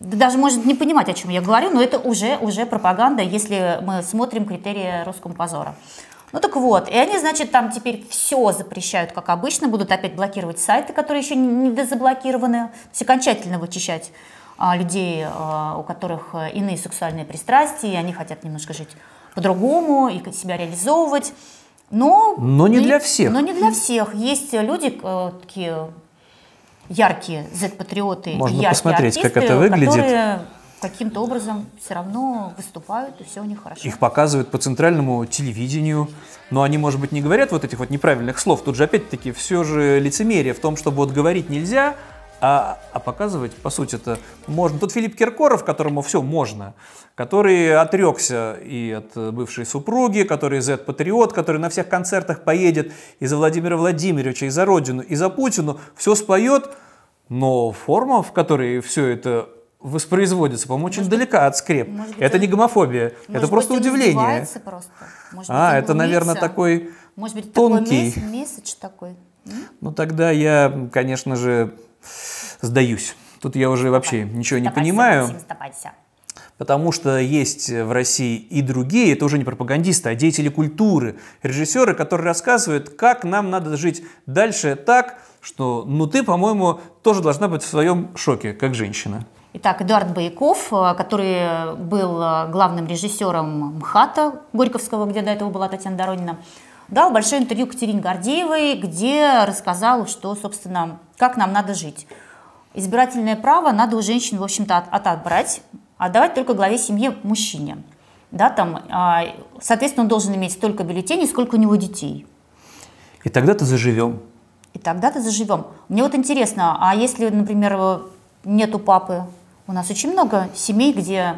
Да даже может не понимать, о чем я говорю, но это уже, уже пропаганда, если мы смотрим критерии Роскомпозора. Ну так вот, и они, значит, там теперь все запрещают, как обычно, будут опять блокировать сайты, которые еще не дезаблокированы, то есть окончательно вычищать а, людей, а, у которых э, иные сексуальные пристрастия, и они хотят немножко жить по-другому и себя реализовывать. Но, Но не и- для всех. Но не для всех. Есть люди э, такие яркие Z-патриоты, Можно яркие посмотреть, как артисты, это выглядит. которые каким-то образом все равно выступают, и все у них хорошо. Их показывают по центральному телевидению, но они, может быть, не говорят вот этих вот неправильных слов. Тут же, опять-таки, все же лицемерие в том, чтобы вот говорить нельзя, а, а показывать, по сути, это можно. Тут Филипп Киркоров, которому все можно, который отрекся и от бывшей супруги, который Z-патриот, который на всех концертах поедет и за Владимира Владимировича, и за Родину, и за Путину, все споет, но форма, в которой все это воспроизводится, по-моему, очень далека от скреп. может быть, это он- не гомофобия, это Может просто быть, удивление. просто. Может А, быть, это, наверное, глумится. такой Может быть, тонкий. такой месседж, такой. Ну тогда я, конечно же, сдаюсь. Тут я уже вообще ничего не Сдавайся, понимаю. Сдавайся. Потому что есть в России и другие, это уже не пропагандисты, а деятели культуры, режиссеры, которые рассказывают, как нам надо жить дальше так, что ну ты, по-моему, тоже должна быть в своем шоке, как женщина. Итак, Эдуард Бояков, э, который был э, главным режиссером МХАТа Горьковского, где до этого была Татьяна Доронина, дал большое интервью Катерине Гордеевой, где рассказал, что, собственно, как нам надо жить. Избирательное право надо у женщин, в общем-то, от- отобрать, отдавать только главе семьи мужчине. Да, там, соответственно, он должен иметь столько бюллетеней, сколько у него детей. И тогда-то заживем. И тогда-то заживем. Мне вот интересно, а если, например, э, нету папы? У нас очень много семей, где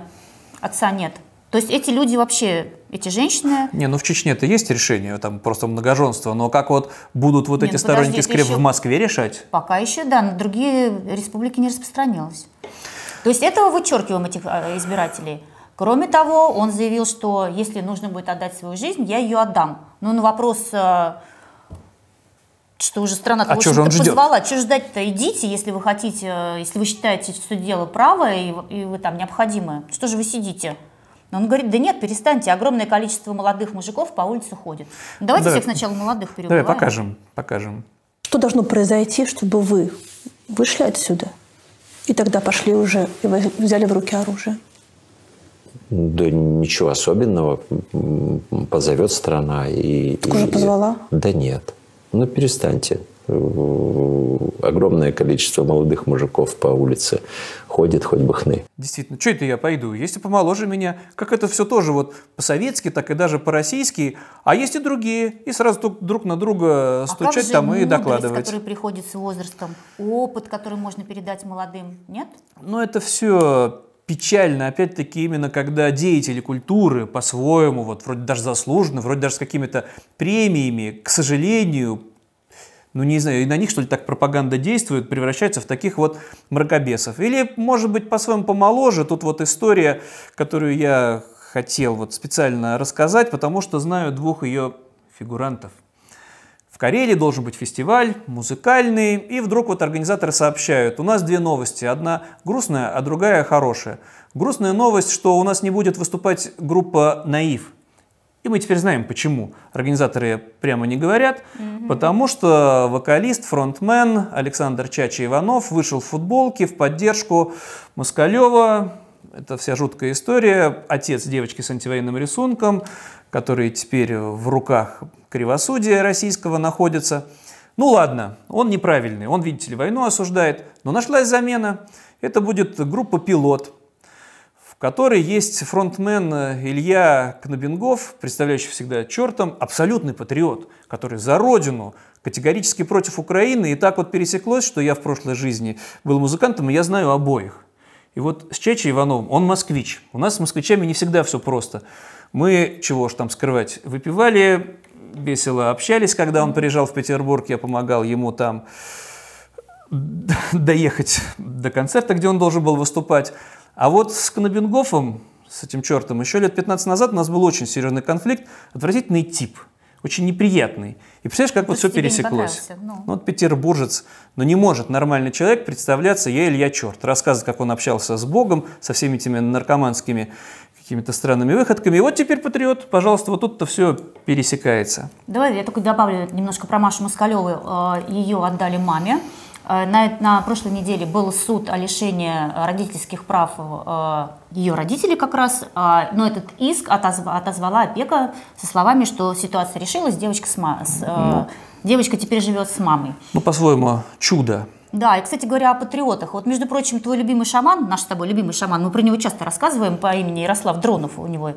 отца нет. То есть эти люди вообще, эти женщины... Не, ну в Чечне-то есть решение, там просто многоженство, но как вот будут вот Не, эти ну сторонники подожди, это скреп еще- в Москве решать? Пока еще, да, на другие республики не распространилось. То есть этого вычеркиваем этих э, избирателей. Кроме того, он заявил, что если нужно будет отдать свою жизнь, я ее отдам. Но на вопрос, э, что уже страна А чё же он ждет? позвала, что ждать-то, идите, если вы хотите, э, если вы считаете, что дело правое и, вы- и вы там необходимы, что же вы сидите? Но он говорит, да нет, перестаньте, огромное количество молодых мужиков по улице ходит. Ну, Давайте Давай. всех сначала молодых Давай переубиваем. покажем, покажем. Что должно произойти, чтобы вы вышли отсюда и тогда пошли уже и взяли в руки оружие? Да ничего особенного. Позовет страна и... Так уже и- позвала? Да нет. Ну перестаньте. Э, Огромное количество молодых мужиков по улице ходит, хоть бы хны. Действительно, что это я пойду? Есть и помоложе меня. Как это все тоже вот по-советски, так и даже по-российски. А есть и другие. И сразу друг- на друга А как стучать же там и мудрость, докладывать. который приходит с возрастом, опыт, который можно передать молодым, нет? Но это все печально, опять-таки, именно когда деятели культуры по-своему, вот вроде даже заслуженно, вроде даже с какими-то премиями, к сожалению, ну не знаю, и на них что ли так пропаганда действует, превращаются в таких вот мракобесов. Или, может быть, по-своему помоложе, тут вот история, которую я хотел вот специально рассказать, потому что знаю двух ее фигурантов. Карелии должен быть фестиваль музыкальный, и вдруг вот организаторы сообщают, у нас две новости, одна грустная, а другая хорошая. Грустная новость, что у нас не будет выступать группа «Наив». И мы теперь знаем, почему. Организаторы прямо не говорят, потому что вокалист, фронтмен Александр Чача Иванов вышел в футболке в поддержку Москалева. Это вся жуткая история. Отец девочки с антивоенным рисунком, который теперь в руках кривосудия российского находится. Ну ладно, он неправильный, он, видите ли, войну осуждает, но нашлась замена. Это будет группа «Пилот», в которой есть фронтмен э, Илья Кнобингов, представляющий всегда чертом, абсолютный патриот, который за родину, категорически против Украины. И так вот пересеклось, что я в прошлой жизни был музыкантом, и я знаю обоих. И вот с Чечей Ивановым, он москвич. У нас с москвичами не всегда все просто. Мы, чего ж там скрывать, выпивали, весело общались, когда он приезжал в Петербург, я помогал ему там доехать до концерта, где он должен был выступать. А вот с Конобингофом, с этим чертом, еще лет 15 назад у нас был очень серьезный конфликт, отвратительный тип, очень неприятный. И представляешь, как вот все пересеклось. ну. Ну, вот петербуржец, но не может нормальный человек представляться, я Илья Черт, рассказывать, как он общался с Богом, со всеми этими наркоманскими какими-то странными выходками. И вот теперь патриот, пожалуйста, вот тут-то все пересекается. Давай я только добавлю немножко про Машу Москалеву. Э, Ее отдали маме. Э, На, на прошлой неделе был суд о лишении родительских прав э, ее родителей как раз, А, но этот иск отозва- отозвала опека со словами, что ситуация решилась, девочка, с с, э, Ну. девочка теперь живет с мамой. Ну, по-своему, чудо. Да, и, кстати говоря, о патриотах. Вот, между прочим, твой любимый шаман, наш с тобой любимый шаман, мы про него часто рассказываем по имени Ярослав Дронов, у него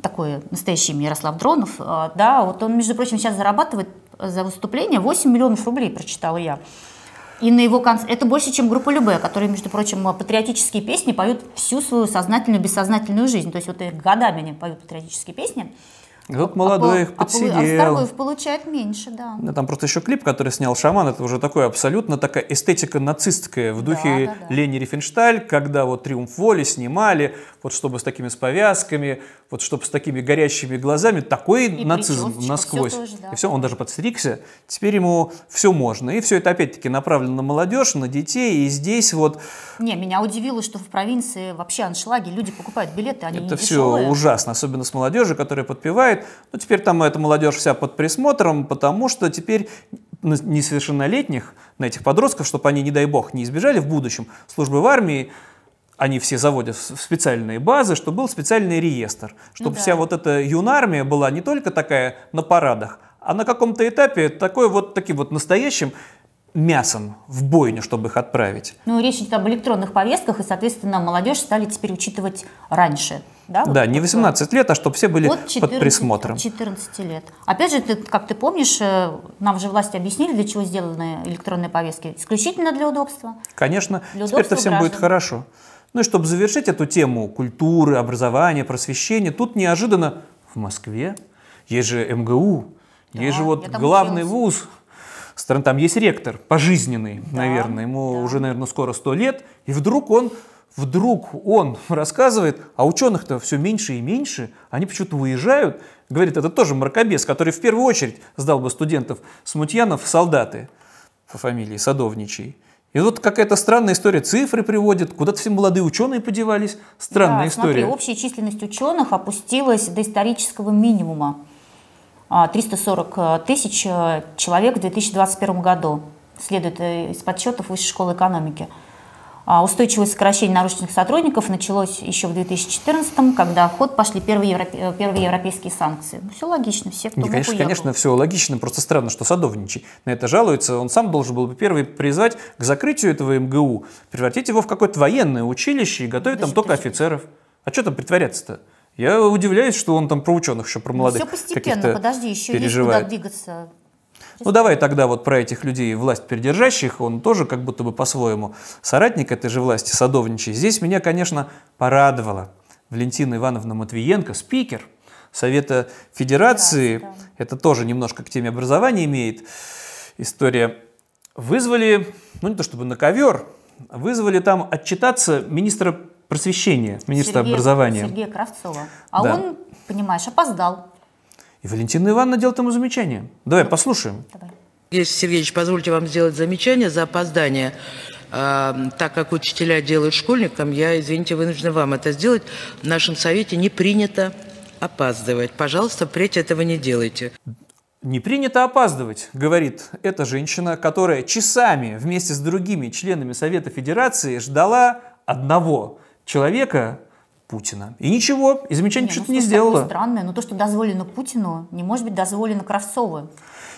такое настоящее имя Ярослав Дронов, да, вот он, между прочим, сейчас зарабатывает за выступление 8 миллионов рублей, прочитала я. И на его конце... Это больше, чем группа Любе, которые, между прочим, патриотические песни поют всю свою сознательную, бессознательную жизнь. То есть вот и годами они поют патриотические песни. Вот молодой их а, полу- а подсидел. Старгоев получает меньше, да. Ну, Там просто еще клип, который снял Шаман, это уже такое абсолютно такая эстетика нацистская в духе да, да. Лени Рифеншталь, когда вот «Триумф воли» снимали, вот чтобы с такими с повязками, вот чтобы с такими горящими глазами, такой И нацизм насквозь. всё тоже, да. И все, он даже подстригся, теперь ему все можно. И все это опять-таки направлено на молодежь, на детей, и здесь вот Не, меня удивило, что в провинции вообще аншлаги, люди покупают билеты, они Это все дешевые. ужасно, особенно с молодежью, которая подпевает. Ну, теперь там эта молодежь вся под присмотром, потому что теперь несовершеннолетних, на этих подростков, чтобы они, не дай бог, не избежали в будущем службы в армии, они все заводят в специальные базы, чтобы был специальный реестр, чтобы Ну да. вся вот эта юнармия была не только такая на парадах, а на каком-то этапе такой вот таким вот настоящим мясом в бойню, чтобы их отправить. Ну, речь идет об электронных повестках, и, соответственно, молодежь стали теперь учитывать раньше. Да, вот да, не как, 18 лет, а чтобы все были От 14, под присмотром. от 14 лет. Опять же, ты, как ты помнишь, э, нам же власти объяснили, для чего сделаны электронные повестки. Исключительно для удобства. Конечно, Для теперь это удобства всем будет граждан. хорошо. Ну и чтобы завершить эту тему культуры, образования, просвещения, тут неожиданно в Москве есть же МГУ, есть же вот главный училась. вуз страны, там есть ректор пожизненный, наверное, ему уже, наверное, скоро 100 лет, и вдруг он, вдруг он (laughs) рассказывает, а ученых-то все меньше и меньше, они почему-то уезжают, говорит, это тоже мракобес, который в первую очередь сдал бы студентов Смутьянов в солдаты по фамилии Садовничий. И вот какая-то странная история, цифры приводит, куда-то все молодые ученые подевались, странная Да, история. Смотри, общая численность ученых опустилась до исторического минимума. А, 340 тысяч э, человек в 2021 году, следует э, из подсчетов Высшей школы экономики. А Устойчивое сокращение научных сотрудников началось еще в 2014, когда в ход пошли первые, европе- э, первые европейские санкции. Ну, все логично, все, кто Не, мог, конечно, уехал. конечно, все логично, просто странно, что Садовничий на это жалуется. Он сам должен был бы первый призвать к закрытию этого МГУ, превратить его в какое-то военное училище и готовить там только офицеров. А что там притворяться-то? Я удивляюсь, что он там про ученых еще, про молодых все Ну, постепенно, каких-то подожди, еще переживает. есть куда двигаться. Ну давай тогда вот про этих людей, власть передержащих, он тоже как будто бы по-своему соратник этой же власти, садовничий. Здесь меня, конечно, порадовала Валентина Ивановна Матвиенко, спикер Совета Федерации. Это тоже немножко к теме образования имеет история. Вызвали, ну не то чтобы на ковер, вызвали там отчитаться министра просвещения, министра Сергея- образования. Сергея Кравцова. А Да. он, понимаешь, опоздал. И Валентина Ивановна делает ему замечание. Давай послушаем. Если, Сергеевич, позвольте вам сделать замечание за опоздание. А, так как учителя делают школьникам, я, извините, вынуждена вам это сделать. В нашем совете не принято опаздывать. Пожалуйста, впредь этого не делайте. Не принято опаздывать, говорит эта женщина, которая часами вместе с другими членами Совета Федерации ждала одного человека Путина. И ничего, и замечаний Не, что-то ну, не сделала. странное, но то, что дозволено Путину, не может быть дозволено Кравцову.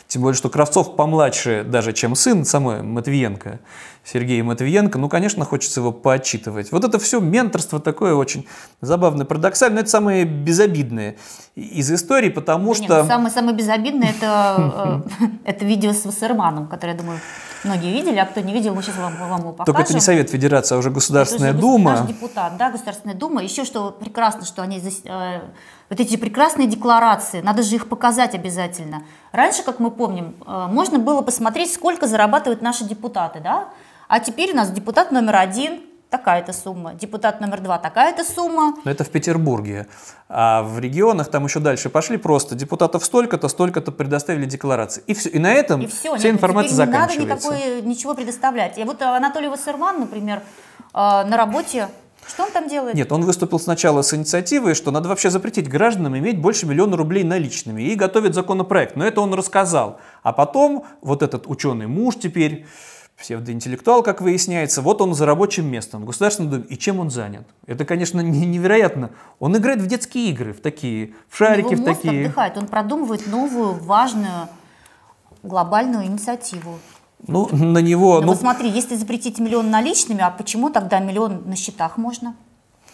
Тем более, что Кравцов помладше даже, чем сын самой Матвиенко, Сергей Матвиенко. Ну, конечно, хочется его поотчитывать. Вот это все менторство такое очень забавное, парадоксальное. Это самое безобидное из истории, потому Не, что... ну, самое, самое безобидное это, э, (laughs) это видео с Вассерманом, которое, я думаю, многие видели, а кто не видел, мы сейчас вам, вам его покажем. Только это не Совет Федерации, а уже Государственная Это уже Дума. Наш депутат, да, Государственная Дума. Еще что прекрасно, что они здесь, э, вот эти прекрасные декларации, надо же их показать обязательно. Раньше, как мы помним, э, можно было посмотреть, сколько зарабатывают наши депутаты, да? А теперь у нас депутат номер один такая-то сумма, депутат номер два такая-то сумма. Но это в Петербурге. А в регионах там еще дальше пошли просто депутатов столько-то, столько-то предоставили декларации. И все. И на этом И все, вся информация теперь не надо заканчивается. никакой, ничего предоставлять. И вот Анатолий Вассерман, например, э, на работе, что он там делает? Нет, он выступил сначала с инициативой, что надо вообще запретить гражданам иметь больше миллиона рублей наличными. И готовит законопроект. Но это он рассказал. А потом вот этот ученый муж теперь, псевдоинтеллектуал, как выясняется, вот он за рабочим местом в Государственном Думе. И чем он занят? Это, конечно, не- невероятно. Он играет в детские игры, в такие, в шарики, в такие. отдыхает, он продумывает новую, важную, глобальную инициативу. Ну, на него, Ну, ну, вот смотри, если запретить миллион наличными, а почему тогда миллион на счетах можно?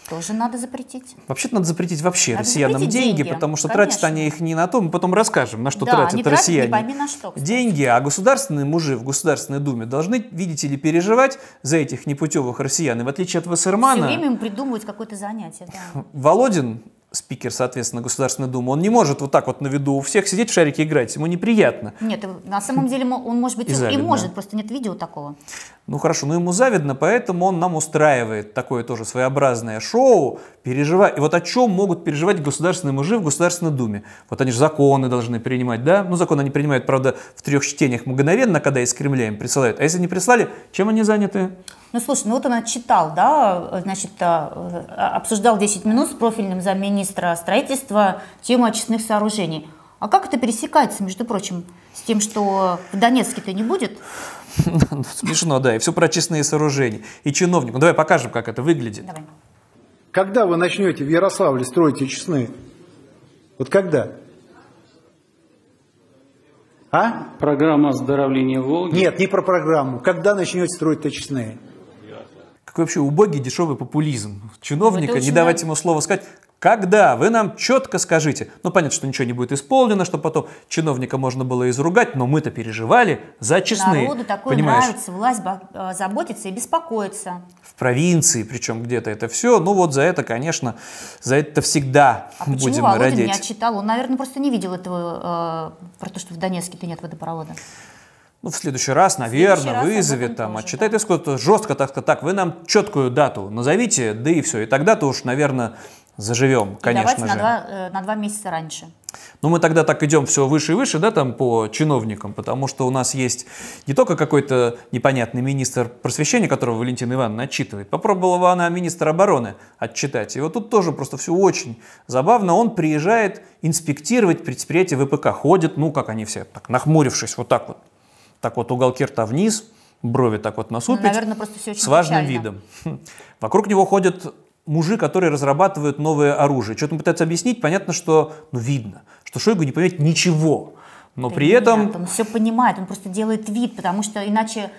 Тоже надо запретить. Вообще-то надо запретить вообще Надо россиянам запретить деньги, деньги, потому что конечно. тратят они их не на то, мы потом расскажем, на что Да, тратят они тратят не россияне. пойми на что, кстати. деньги, а государственные мужи в Государственной Думе должны, видите ли, переживать за этих непутевых россиян. И в отличие от Все Вассермана, время им придумывают какое-то занятие. Да. Володин, спикер, соответственно, Государственной Думы, он не может вот так вот на виду у всех сидеть в шарике играть, ему неприятно. Нет, на самом деле мо- он может быть И и, может, просто нет видео такого. Ну хорошо, ну ему завидно, поэтому он нам устраивает такое тоже своеобразное шоу, переживая. И вот о чем могут переживать государственные мужи в Государственной Думе? Вот они же законы должны принимать, да? Ну закон они принимают, правда, в трех чтениях мгновенно, когда из Кремля им присылают. А если не прислали, чем они заняты? Ну, слушай, ну вот он отчитал, да, значит, э, обсуждал 10 минут с профильным замминистра строительства тему очистных сооружений. А как это пересекается, между прочим, с тем, что в Донецке-то не будет? (laughs) Ну, смешно, да, и все про очистные сооружения. И чиновник. Ну, давай покажем, как это выглядит. Давай. Когда вы начнете в Ярославле строить очистные? Вот когда? А? Программа оздоровления Волги. Нет, не про программу. Когда начнете строить очистные? Какой вообще убогий дешевый популизм. Чиновника не давать ему слово сказать. Когда? Вы нам четко скажите. Ну, понятно, что ничего не будет исполнено, чтобы потом чиновника можно было изругать, но мы-то переживали за честные. Народу такое понимаешь? нравится, власть э, заботится и беспокоится. В провинции, причем где-то это все. Ну, вот за это, конечно, за это всегда а будем почему Володин радеть. не отчитал? Он, наверное, просто не видел этого, э, про то, что в Донецке-то нет водопровода. Ну, в следующий раз, наверное, следующий раз вызовет там, отчитает из то жестко, так сказать, так, вы нам четкую дату назовите, да и все. И тогда-то уж, наверное, заживем, И конечно давайте же. на два, э, на два месяца раньше. Но мы тогда так идем все выше и выше, да, там по чиновникам, потому что у нас есть не только какой-то непонятный министр просвещения, которого Валентина Ивановна отчитывает, попробовала она министра обороны отчитать. И вот тут тоже просто все очень забавно. Он приезжает инспектировать предприятия ВПК, ходит, ну, как они все, так нахмурившись, вот так вот, так вот уголки рта вниз, брови так вот насупить, наверное, просто все очень с важным печально. видом. Хм. Вокруг него ходят мужи, которые разрабатывают новое оружие. Что-то он пытается объяснить, понятно, что, ну, видно, что Шойгу не понимает ничего. Но Да при нет, этом он все понимает, он просто делает вид, потому что иначе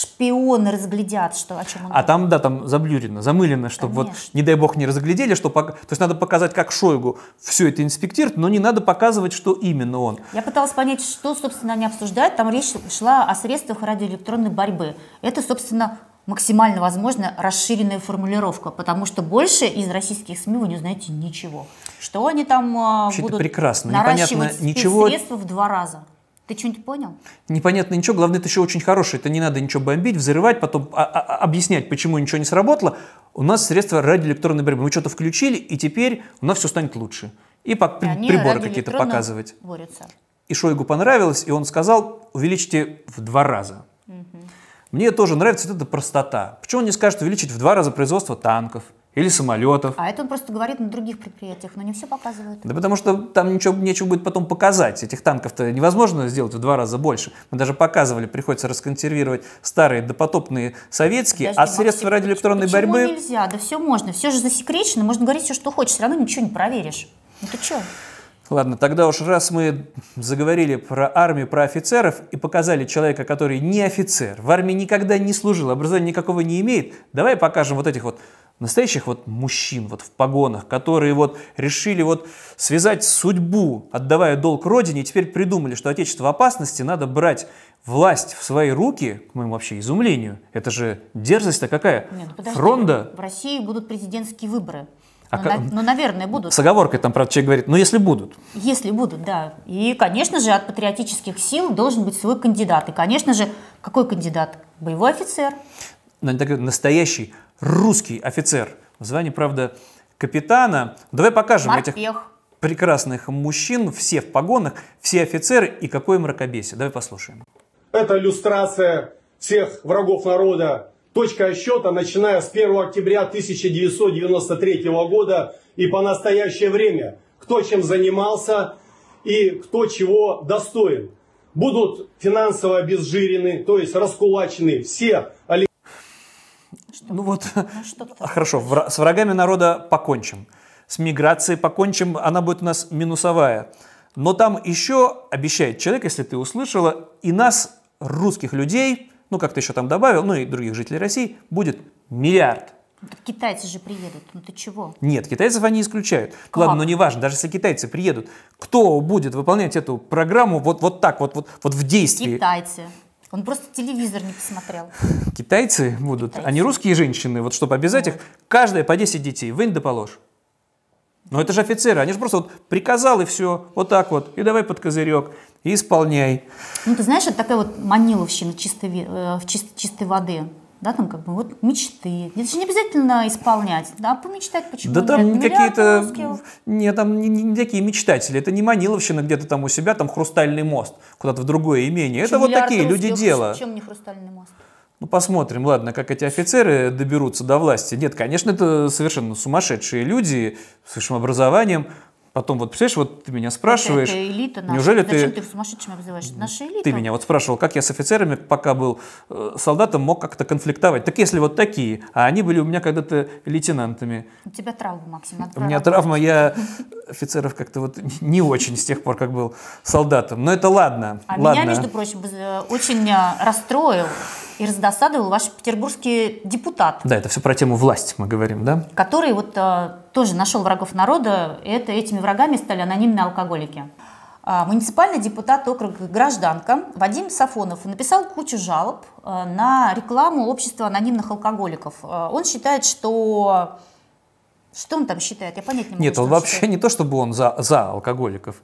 шпионы разглядят, что, о чем он А там, да, там заблюрено, замылено, чтобы вот, Конечно. не дай бог, не разглядели, что пок- то есть надо показать, как Шойгу все это инспектирует, но не надо показывать, что именно он. Я пыталась понять, что, собственно, они обсуждают. Там речь шла о средствах радиоэлектронной борьбы. Это, собственно, максимально возможно расширенная формулировка, потому что больше из российских СМИ вы не узнаете ничего. Что они там а, Вообще будут прекрасно. наращивать Непонятно ничего. средства в два раза. Ты что-нибудь понял? Непонятно ничего, главное, это еще очень хорошее. Это не надо ничего бомбить, взрывать, потом а- а- объяснять, почему ничего не сработало. У нас средства радиоэлектронной борьбы. Мы что-то включили, и теперь у нас все станет лучше. И по- И они приборы какие-то показывать. Борются. И Шойгу понравилось, и он сказал, увеличьте в два раза. Мне тоже нравится вот эта простота. Почему он не скажет увеличить в два раза производство танков или самолетов? А это он просто говорит на других предприятиях, но не все показывают. Да потому что там ничего, нечего будет потом показать. Этих танков-то невозможно сделать в два раза больше. Мы даже показывали, приходится расконсервировать старые допотопные советские, Подожди, а средства радиоэлектронной почему борьбы... нельзя? Да все можно. Все же засекречено, можно говорить все, что хочешь, все равно ничего не проверишь. Ну ты что? Ладно, тогда уж раз мы заговорили про армию, про офицеров и показали человека, который не офицер, в армии никогда не служил, образования никакого не имеет, давай покажем вот этих вот настоящих вот мужчин вот в погонах, которые вот решили вот связать судьбу, отдавая долг родине, и теперь придумали, что отечество в опасности, надо брать власть в свои руки, к моему вообще изумлению. Это же дерзость-то какая? Нет, ну подожди, Фронда? В России будут президентские выборы. А ну, как- ну, наверное, будут. С оговоркой там, правда, человек говорит, ну если будут. Если будут, да. И, конечно же, от патриотических сил должен быть свой кандидат. И, конечно же, какой кандидат? Боевой офицер. такой настоящий русский офицер. В звании, правда, капитана. Давай покажем этих Морпех. прекрасных мужчин, все в погонах, все офицеры и какое мракобесие. Давай послушаем. Это иллюстрация всех врагов народа. Точка отсчета, начиная с 1 октября 1993 года и по настоящее время. Кто чем занимался и кто чего достоин. Будут финансово обезжирены, то есть раскулачены все Ну вот, (laughs) хорошо, вра- с врагами народа покончим. С миграцией покончим, она будет у нас минусовая. Но там еще обещает человек, если ты услышала, и нас, русских людей, ну как ты еще там добавил, ну и других жителей России, будет миллиард. Ну, так китайцы же приедут. Ну ты чего? Нет, китайцев они исключают. Ладно, но неважно, даже если китайцы приедут, кто будет выполнять эту программу вот, вот так, вот, вот, вот в действии? Китайцы. Он просто телевизор не посмотрел. Китайцы будут, а не русские женщины, вот чтобы обязать их, каждая по 10 детей, вынь да положь. Но это же офицеры, они же просто вот приказал и все, вот так вот, и давай под козырек. и исполняй. Ну, ты знаешь, это такая вот маниловщина чистой, э, в чис- чистой воды. Да, там как бы вот мечты. Это же не обязательно исполнять, да, помечтать почему Да там не какие-то... Нет, там не, не- не такие мечтатели. Это не Маниловщина где-то там у себя, там хрустальный мост, куда-то в другое имение. Это Почему вот такие люди русских? дела. Чем не хрустальный мост? Ну, посмотрим, ладно, как эти офицеры доберутся до власти. Нет, конечно, это совершенно сумасшедшие люди с высшим образованием. Потом вот, представляешь, вот ты меня спрашиваешь, Это элита наша. неужели Зачем ты, ты сумасшедшими обзываешь? Это наша элита. ты меня вот спрашивал, как я с офицерами, пока был э, солдатом, мог как-то конфликтовать? Так если вот такие, а они были у меня когда-то лейтенантами. У тебя травма, Максим. У меня травма, я офицеров как-то вот не очень с тех пор, как был солдатом. Но это ладно, А ладно. меня, между прочим, э, очень э, расстроил и раздосадовал ваш петербургский депутат, Да, это все про тему власть мы говорим, да? который вот э, тоже нашел врагов народа. И это, этими врагами стали анонимные алкоголики. А, Муниципальный депутат округа «Гражданка» Вадим Сафонов написал кучу жалоб э, на рекламу общества анонимных алкоголиков. Э, Он считает, что... Что он там считает? Я понять не могу. Нет, он вообще считает. не то, чтобы он за, за алкоголиков.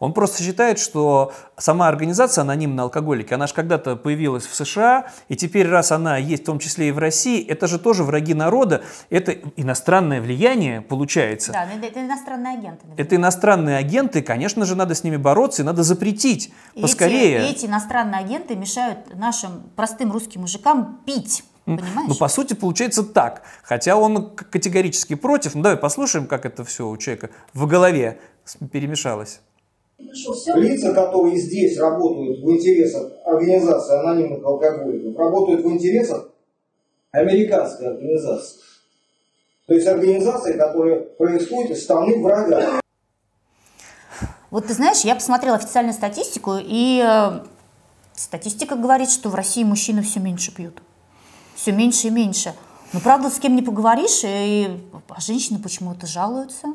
Он просто считает, что сама организация анонимные алкоголики, она же когда-то появилась в США, и теперь, раз она есть в том числе и в России, это же тоже враги народа, это иностранное влияние получается. Да, это иностранные агенты. Это иностранные агенты, конечно же, надо с ними бороться и надо запретить И поскорее. Эти, эти иностранные агенты мешают нашим простым русским мужикам пить. Понимаешь? Ну, по сути, получается так. Хотя он категорически против. Ну, давай послушаем, как это все у человека в голове перемешалось. Лица, которые здесь работают в интересах организации анонимных алкоголиков, работают в интересах американской организации. То есть организации, которая происходит из страны врага. Вот ты знаешь, я посмотрела официальную статистику, и э, статистика говорит, что в России мужчины все меньше пьют. Все меньше и меньше. Но правда, с кем не поговоришь, и а женщины почему-то жалуются.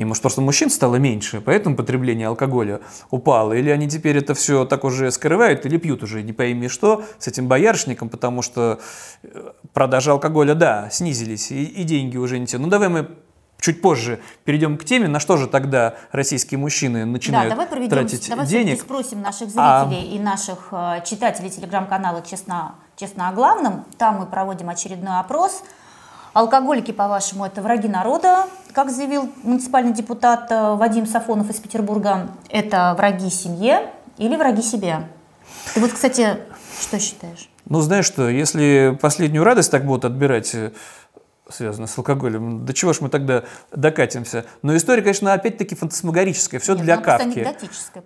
Не, может, просто мужчин стало меньше, поэтому потребление алкоголя упало. Или они теперь это все так уже скрывают, или пьют уже не пойми что с этим боярышником, потому что э, продажи алкоголя, да, снизились, и, и деньги уже не те. Ну, давай мы чуть позже перейдем к теме, на что же тогда российские мужчины начинают да, давай проведем, тратить давай денег. спросим наших А- зрителей и наших э, читателей телеграм-канала «Честно, «Честно о главном». Там мы проводим очередной опрос. Алкоголики, по-вашему, это враги народа, как заявил муниципальный депутат э, Вадим Сафонов из Петербурга. Это враги семье или враги себе? Ты вот, кстати, что считаешь? Ну, знаешь что, если последнюю радость так будут отбирать, связано с алкоголем, до чего ж мы тогда докатимся? Но история, конечно, опять-таки фантасмагорическая, все для она просто Кавки.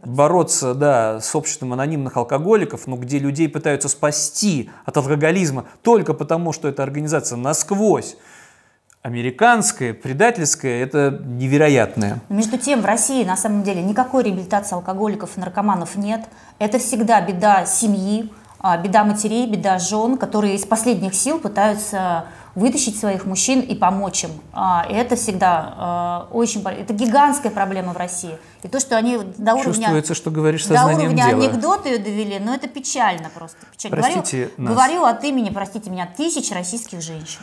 Бороться, да, с обществом анонимных алкоголиков, ну, где людей пытаются спасти от алкоголизма только потому, что эта организация насквозь американская, предательская, это невероятное. Между тем, в России на самом деле никакой реабилитации алкоголиков и наркоманов нет. Это всегда беда семьи, а, беда матерей, беда жен, которые из последних сил пытаются вытащить своих мужчин и помочь им. А, И это всегда а, очень... Это гигантская проблема в России. И то, что они до уровня... Чувствуется, что говоришь До уровня дела. анекдота ее довели, но это печально просто. Печально. Простите говорю, нас. говорю от имени, простите меня, тысяч российских женщин,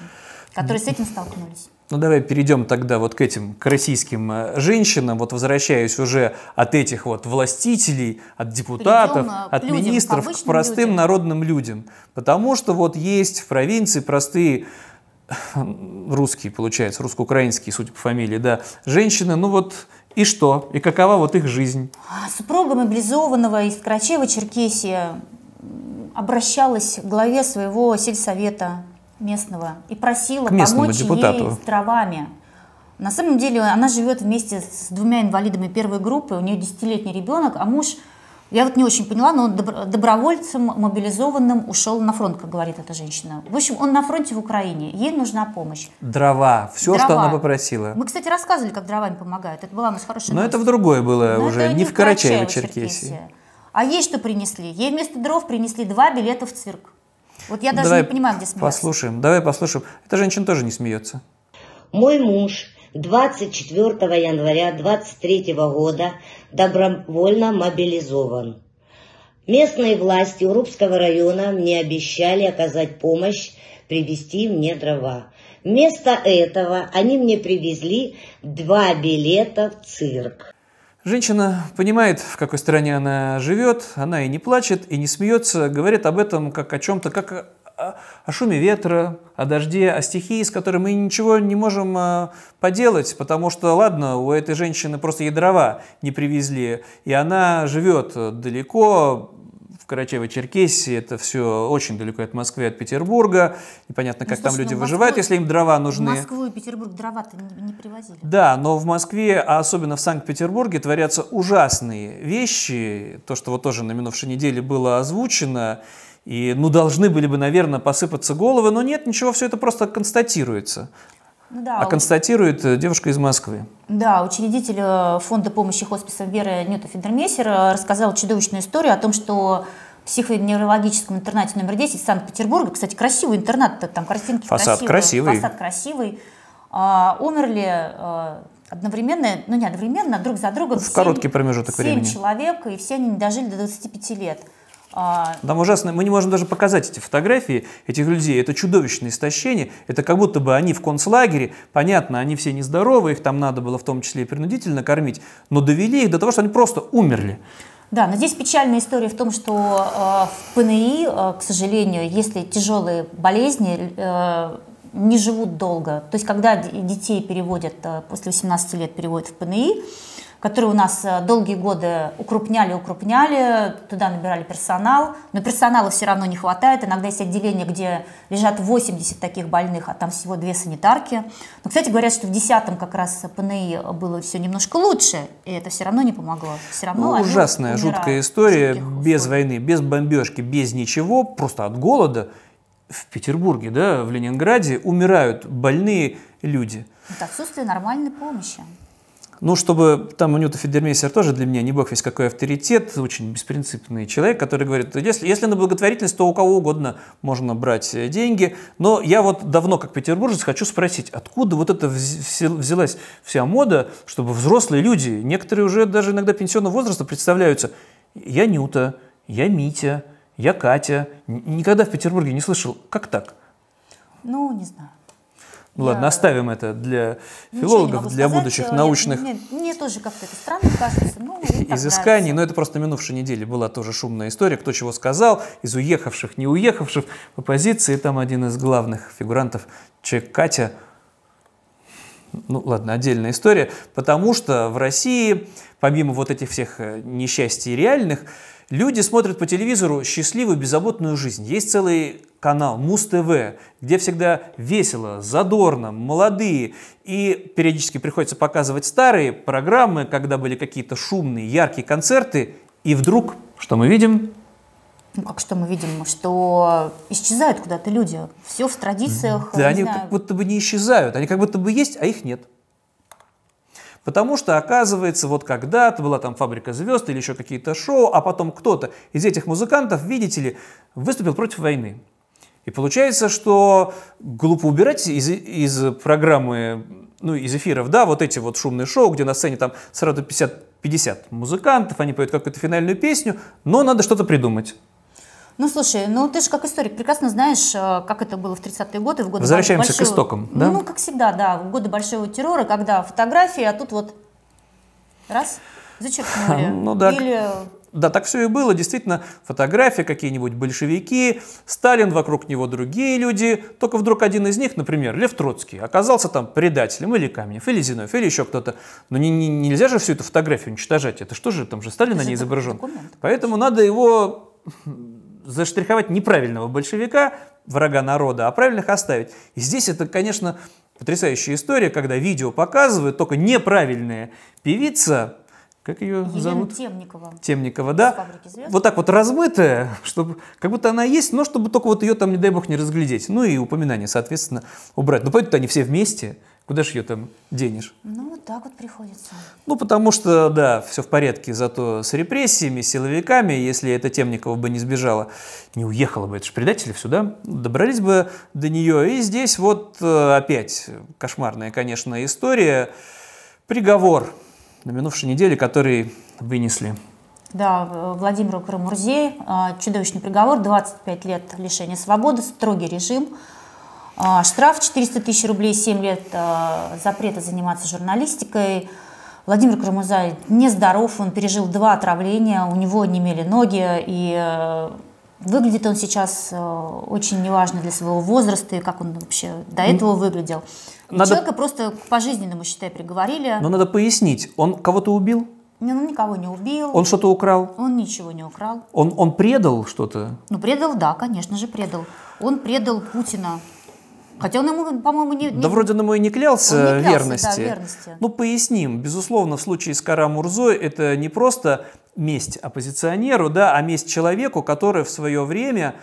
которые с этим столкнулись. Ну, давай перейдем тогда вот к этим, к российским э, женщинам, вот возвращаясь уже от этих вот властителей, от депутатов, Перейдем, э, от людям, министров, к простым людям. народным людям. Потому что вот есть в провинции простые (laughs) русские, получается, русско-украинские, судя по фамилии, да, женщины, ну вот и что? И какова вот их жизнь? А Супруга мобилизованного из Карачева-Черкесия обращалась к главе своего сельсовета местного и просила помочь депутату. ей с дровами. На самом деле она живет вместе с двумя инвалидами первой группы, у нее десятилетний ребенок, а муж, я вот не очень поняла, но он добро- добровольцем мобилизованным ушел на фронт, как говорит эта женщина. В общем, он на фронте в Украине, ей нужна помощь. Дрова, все, что Дрова. она попросила. Мы, кстати, рассказывали, как дровами помогают. Это была у нас хорошая Но новость. это в другое было Но уже, не в Карачаево-Черкесии. А ей что принесли? Ей вместо дров принесли два билета в цирк. Вот я даже Давай не понимаю, где смеяться. Послушаем, давай послушаем. Эта женщина тоже не смеется. Мой муж 24 января 23 года добровольно мобилизован. Местные власти Урупского района мне обещали оказать помощь, привезти мне дрова. Вместо этого они мне привезли два билета в цирк. Женщина понимает, в какой стране она живет, она и не плачет, и не смеется, говорит об этом как о чем-то, как о, шуме ветра, о дожде, о стихии, с которой мы ничего не можем а, поделать, потому что, ладно, у этой женщины просто ей дрова не привезли, и она живет далеко, Карачаево-Черкесии, это все очень далеко от Москвы, от Петербурга. Непонятно, как ну, там люди ну, выживают, если им дрова нужны. В Москву и Петербург дрова-то не, не привозили. Да, но в Москве, а особенно в Санкт-Петербурге, творятся ужасные вещи. То, что вот тоже на минувшей неделе было озвучено. И, ну, должны были бы, наверное, посыпаться головы, но нет, ничего, все это просто констатируется. Да, а констатирует э, девушка из Москвы. Да, учредитель э, фонда помощи хосписам Веры Нюта Федермейсер э, рассказал чудовищную историю о том, что в психоневрологическом интернате номер 10 Санкт-Петербурга, кстати, красивый интернат, там картинки фасад красивые, фасад красивый, а, умерли а, одновременно, ну не одновременно, друг за другом. В 7, короткий промежуток 7 времени. человек, и все они не дожили до 25 лет. А, Там ужасно, мы не можем даже показать эти фотографии этих людей. Это чудовищное истощение. Это как будто бы они в концлагере. Понятно, они все нездоровы, их там надо было в том числе и принудительно кормить, но довели их до того, что они просто умерли. Да, но здесь печальная история в том, что э, в ПНИ, э, к сожалению, если тяжелые болезни, э, не живут долго. То есть, когда детей переводят, э, после 18 лет переводят в ПНИ, которые у нас э, долгие годы укрупняли, укрупняли, туда набирали персонал, но персонала все равно не хватает. Иногда есть отделения, где лежат 80 таких больных, а там всего две санитарки. Но, кстати, говорят, что в 10 как раз ПНИ было все немножко лучше, и это все равно не помогло. Все равно ну, ужасная, жуткая история, без войны, без бомбежки, без ничего, просто от голода. В Петербурге, да, в Ленинграде умирают больные люди. Это отсутствие нормальной помощи. Ну, чтобы там Ньюта Федермейсер тоже для меня не бог весь какой авторитет, очень беспринципный человек, который говорит, если, если на благотворительность, то у кого угодно можно брать э, деньги. Но я вот давно, как петербуржец, хочу спросить, откуда вот это взялась вся мода, чтобы взрослые люди, некоторые уже даже иногда пенсионного возраста представляются, я Нюта, я Митя, я Катя. Никогда в Петербурге не слышал. Как так? Ну, не знаю. Ну ладно, оставим это для филологов, для сказать. будущих Нет, научных мне, мне тоже как-то это странно кажется. Ну, изысканий. Но это просто минувшей неделе была тоже шумная история, кто чего сказал, из уехавших, не уехавших по позиции. Там один из главных фигурантов, человек Катя, ну ладно, отдельная история, потому что в России, помимо вот этих всех э, несчастий реальных, Люди смотрят по телевизору счастливую, беззаботную жизнь. Есть целый канал Муз-ТВ, где всегда весело, задорно, молодые. И периодически приходится показывать старые программы, когда были какие-то шумные, яркие концерты. И вдруг, что мы видим? Ну, как что мы видим, что исчезают куда-то люди. Все в традициях. Да, они знаю. как будто бы не исчезают. Они как будто бы есть, а их нет. Потому что, оказывается, вот когда-то была там «Фабрика звезд» или еще какие-то шоу, а потом кто-то из этих музыкантов, видите ли, выступил против войны. И получается, что глупо убирать из, из программы, ну, из эфиров, да, вот эти вот шумные шоу, где на сцене там сразу 50, 50 музыкантов, они поют какую-то финальную песню, но надо что-то придумать. Ну, слушай, ну ты же как историк прекрасно знаешь, э, как это было в 30-е годы, в годы Возвращаемся большого... к истокам, да? Ну, как всегда, да, в годы большого террора, когда фотографии, а тут вот раз, зачеркнули. (laughs) Ну да. Или... Да, так все и было. Действительно, фотографии, какие-нибудь большевики, Сталин, вокруг него другие люди. Только вдруг один из них, например, Лев Троцкий, оказался там предателем, или Каменев, или Зиновьев, или еще кто-то. Но не, не, нельзя же всю эту фотографию уничтожать. Это что же, там же Сталин на ней изображен. Документ. Поэтому надо его заштриховать неправильного большевика, врага народа, а правильных оставить. И здесь это, конечно, потрясающая история, когда видео показывают, только неправильная певица, как ее Елена зовут? Темникова. Темникова, да. Вот так вот размытая, чтобы, как будто она есть, но чтобы только вот ее там, не дай бог, не разглядеть. Ну и упоминание, соответственно, убрать. Но поэтому они все вместе, Куда же ее там денешь? Ну, вот так вот приходится. Ну, потому что, да, все в порядке, зато с репрессиями, силовиками, если эта Темникова бы не сбежала, не уехала бы, это же предатели сюда, добрались бы до нее. И здесь вот э, опять кошмарная, конечно, история. Приговор на минувшей неделе, который вынесли. Да, Владимиру Карамурзе, э, чудовищный приговор, 25 лет лишения свободы, строгий режим – а, штраф 400 тысяч рублей, 7 лет а, запрета заниматься журналистикой. Владимир Карамузай нездоров, он пережил два отравления, у него немели ноги, и э, выглядит он сейчас э, очень неважно для своего возраста, и как он вообще до этого выглядел. Надо- Человека просто пожизненному, считай, приговорили. Но надо пояснить, он кого-то убил? Не, ну, никого не убил. Он что-то украл? Он ничего не украл. Он, он предал что-то? Ну, предал, да, конечно же, предал. Он предал Путина. Хотя он ему, по-моему, не... Да не- вроде он ему и не клялся, не клялся, верности. да, верности. Ну, поясним. Безусловно, в случае с Кара Мурзой это не просто месть оппозиционеру, да, а месть человеку, который в свое время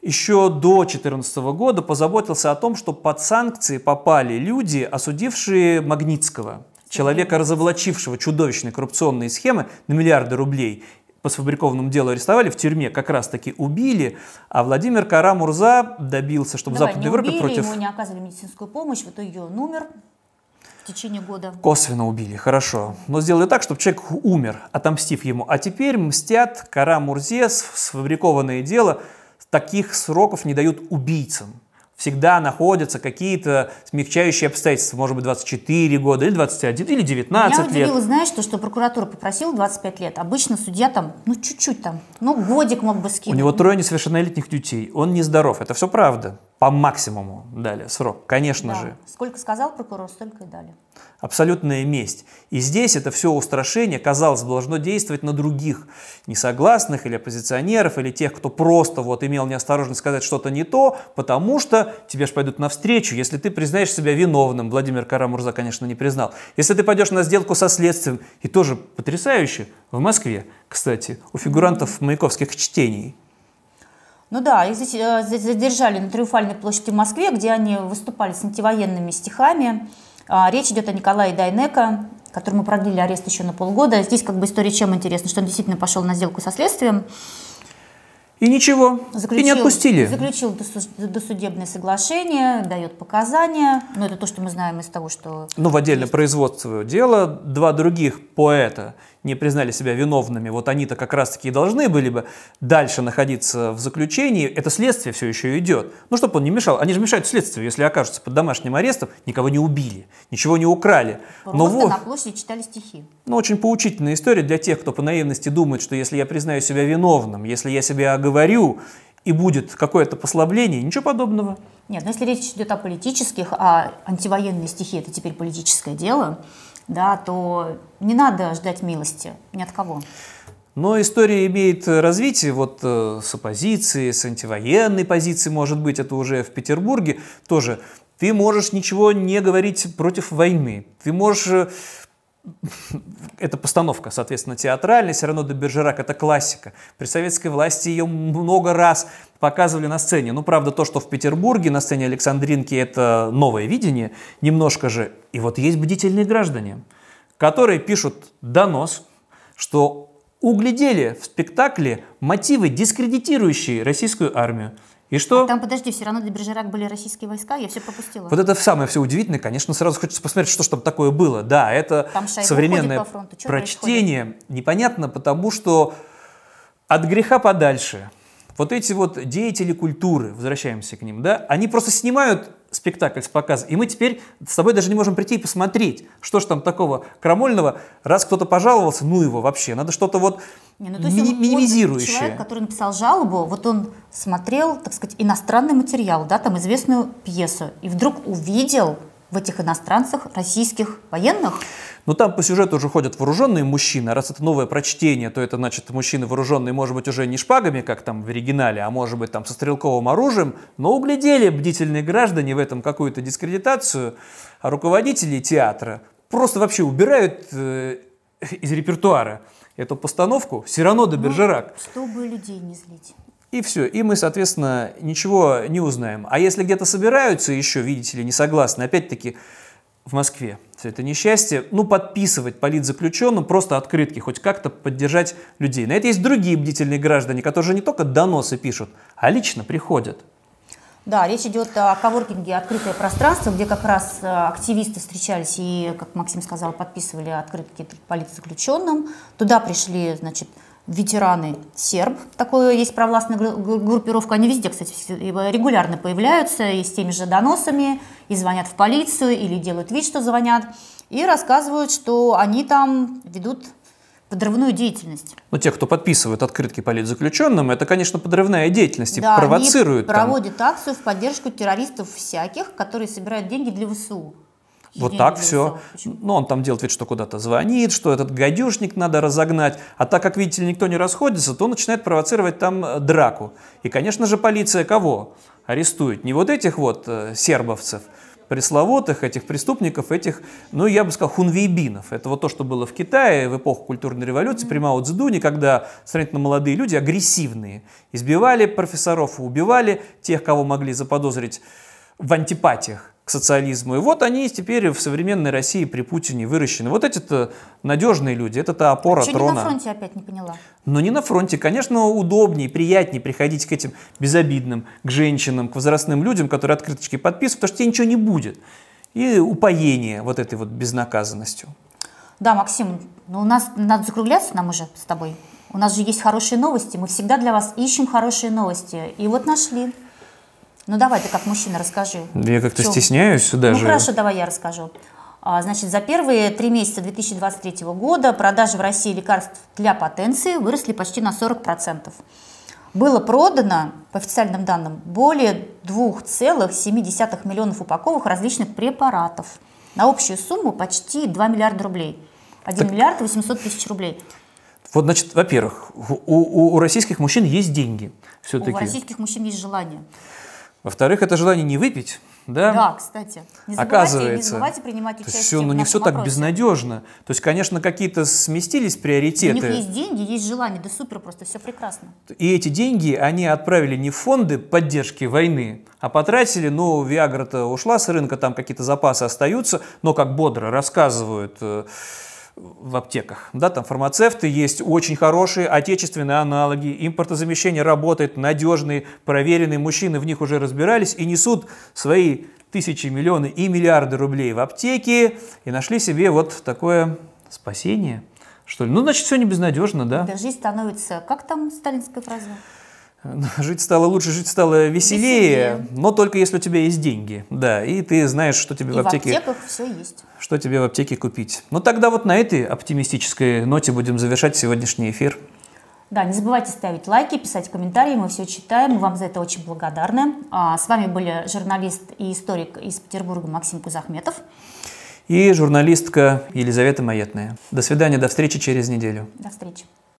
еще до 2014 года позаботился о том, что под санкции попали люди, осудившие Магнитского, человека, разоблачившего чудовищные коррупционные схемы на миллиарды рублей. По сфабрикованному делу арестовали, в тюрьме как раз-таки убили, а Владимир Кара-Мурза добился, чтобы Давай, в Западной Европе убили, против... ему не оказывали медицинскую помощь, в итоге он умер в течение года. Косвенно убили, хорошо. Но сделали так, чтобы человек умер, отомстив ему. А теперь мстят Кара Мурзе, с- сфабрикованное дело. Таких сроков не дают убийцам. Всегда находятся какие-то смягчающие обстоятельства. Может быть, 24 года, или 21, или 19 Меня удивило, лет. знаешь, то, что прокуратура попросила 25 лет. Обычно судья там, ну, чуть-чуть там, ну, годик мог бы У скинуть. него трое несовершеннолетних детей. Он нездоров. Это все правда. По максимуму дали срок, конечно Да. же. Сколько сказал прокурор, столько и дали. абсолютная месть. И здесь это все устрашение, казалось бы, должно действовать на других несогласных или оппозиционеров, или тех, кто просто вот имел неосторожность сказать что-то не то, потому что тебе же пойдут навстречу, если ты признаешь себя виновным. Владимир Карамурза, конечно, не признал. Если ты пойдешь на сделку со следствием, и тоже потрясающе, в Москве, кстати, у фигурантов маяковских чтений, Ну да, их э, за- задержали на Триумфальной площади в Москве, где они выступали с антивоенными стихами. А, Речь идет о Николае Дайнеко, которому продлили арест еще на полгода. Здесь как бы история чем интересна, что он действительно пошел на сделку со следствием. и ничего, и не отпустили. Заключил досу- досудебное соглашение, дает показания. Но это то, что мы знаем из того, что... Ну, в отдельное производство дела. Два других поэта не признали себя виновными. Вот они-то как раз-таки и должны были бы дальше находиться в заключении. Это следствие все еще идет. Ну, чтобы он не мешал. Они же мешают следствию, если окажутся под домашним арестом. Никого не убили, ничего не украли. Но Просто вот, на площади читали стихи. ну, очень поучительная история для тех, кто по наивности думает, что если я признаю себя виновным, если я себя оговорю, и будет какое-то послабление, ничего подобного. Нет, но если речь идет о политических, а антивоенные стихи это теперь политическое дело, да, то не надо ждать милости ни от кого. Но история имеет развитие вот э, с оппозицией, с антивоенной позицией, может быть, это уже в Петербурге тоже. Ты можешь ничего не говорить против войны. Ты можешь... э, (laughs) Это постановка, соответственно, театральная. Сирано де Бержерак – это классика. При советской власти ее много раз показывали на сцене. Ну, правда, то, что в Петербурге на сцене Александринки – это новое видение, немножко же. И вот есть бдительные граждане, которые пишут донос, что углядели в спектакле мотивы, дискредитирующие российскую армию. И что? Там, подожди, все равно до Бержерак были российские войска, я все пропустила. Вот это самое все удивительное, конечно, сразу хочется посмотреть, что ж там такое было. Да, это Там современное по фронту. Прочтение. Непонятно, потому что от греха подальше. Вот эти вот деятели культуры, возвращаемся к ним, да, они просто снимают спектакль с показа, и мы теперь с тобой даже не можем прийти и посмотреть, что ж там такого крамольного, раз кто-то пожаловался, ну его вообще, надо что-то вот Не, ну, то есть ми- он- он минимизирующее. человек, который написал жалобу, вот он смотрел, так сказать, иностранный материал, да, там известную пьесу, и вдруг увидел в этих иностранцах российских военных. Но там по сюжету уже ходят вооруженные мужчины. А раз это новое прочтение, то это значит мужчины вооруженные, может быть, уже не шпагами, как там в оригинале, а может быть там со стрелковым оружием. Но углядели бдительные граждане в этом какую-то дискредитацию, а руководители театра просто вообще убирают э, из репертуара эту постановку Сирано де Бержерак. Чтобы людей не злить. И все. И мы, соответственно, ничего не узнаем. А если где-то собираются еще, видите ли, не согласны, опять-таки, в Москве все это несчастье, ну, подписывать политзаключенным просто открытки, хоть как-то поддержать людей. На это есть другие бдительные граждане, которые не только доносы пишут, а лично приходят. Да, речь идет о коворкинге «Открытое пространство», где как раз э, активисты встречались и, как Максим сказал, подписывали открытки политзаключенным. Туда пришли, значит, ветераны серб, такое есть провластная гру- гру- группировка, они везде, кстати, регулярно появляются и с теми же доносами, и звонят в полицию, или делают вид, что звонят. и рассказывают, что они там ведут подрывную деятельность. Но те, кто подписывают открытки политзаключенным, это, конечно, подрывная деятельность да, и провоцируют. Они проводят там. акцию в поддержку террористов всяких, которые собирают деньги для ВСУ. Вот так все. Ну, он там делает вид, что куда-то звонит, что этот гадюшник надо разогнать. А так как, видите ли, никто не расходится, то он начинает провоцировать там э, драку. И, конечно же, полиция кого арестует? Не вот этих вот э, сербовцев, пресловутых этих преступников, этих, ну, я бы сказал, хунвейбинов. Это вот то, что было в Китае в эпоху культурной революции, при Мао Цзэдуне, когда сравнительно молодые люди, агрессивные, избивали профессоров, убивали тех, кого могли заподозрить в антипатиях к социализму. И вот они теперь в современной России при Путине выращены. Вот эти-то надежные люди, это-то опора а трона. не на фронте опять не поняла? Но не на фронте. Конечно, удобнее, приятнее приходить к этим безобидным, к женщинам, к возрастным людям, которые открыточки подписывают, потому что тебе ничего не будет. И упоение вот этой вот безнаказанностью. Да, Максим, ну у нас надо закругляться нам уже с тобой. У нас же есть хорошие новости. Мы всегда для вас ищем хорошие новости. И вот нашли. Ну давай ты как мужчина расскажи. Я как-то стесняюсь даже. Ну хорошо, давай я расскажу. А, значит, за первые три месяца 2023 года продажи в России лекарств для потенции выросли почти на 40%. Было продано, по официальным данным, более 2,7 миллионов упаковок различных препаратов на общую сумму почти 2 миллиарда рублей. 1 так... миллиард 800 тысяч рублей. Вот, значит, во-первых, у, у, у российских мужчин есть деньги. Все-таки. У российских мужчин есть желание. Во-вторых, это желание не выпить, да? Да, кстати. Не забывайте, Оказывается, не забывайте принимать участие все, ну, не все вопросе. так безнадежно. То есть, конечно, какие-то сместились приоритеты. У них есть деньги, есть желание, да супер, просто все прекрасно. И эти деньги они отправили не в фонды поддержки войны, а потратили, ну, Виагра-то ушла с рынка, там какие-то запасы остаются, но как бодро рассказывают э, в аптеках. Да, там фармацевты есть очень хорошие отечественные аналоги, импортозамещение работает, надежные, проверенные, мужчины в них уже разбирались и несут свои тысячи, миллионы и миллиарды рублей в аптеки и нашли себе вот такое спасение, что ли. Ну, значит, все не безнадежно, да? Да, становится, как там сталинская фраза? (laughs) Жить стало лучше, жить стало веселее, веселее, но только если у тебя есть деньги, да, и ты знаешь, что тебе и в аптеке... в аптеках все есть. Что тебе в аптеке купить. Ну тогда вот на этой оптимистической ноте будем завершать сегодняшний эфир. Да, не забывайте ставить лайки, писать комментарии, мы все читаем, мы вам за это очень благодарны. А, с вами были журналист и историк из Петербурга Максим Кузахметов. И журналистка Елизавета Маетная. До свидания, до встречи через неделю. До встречи.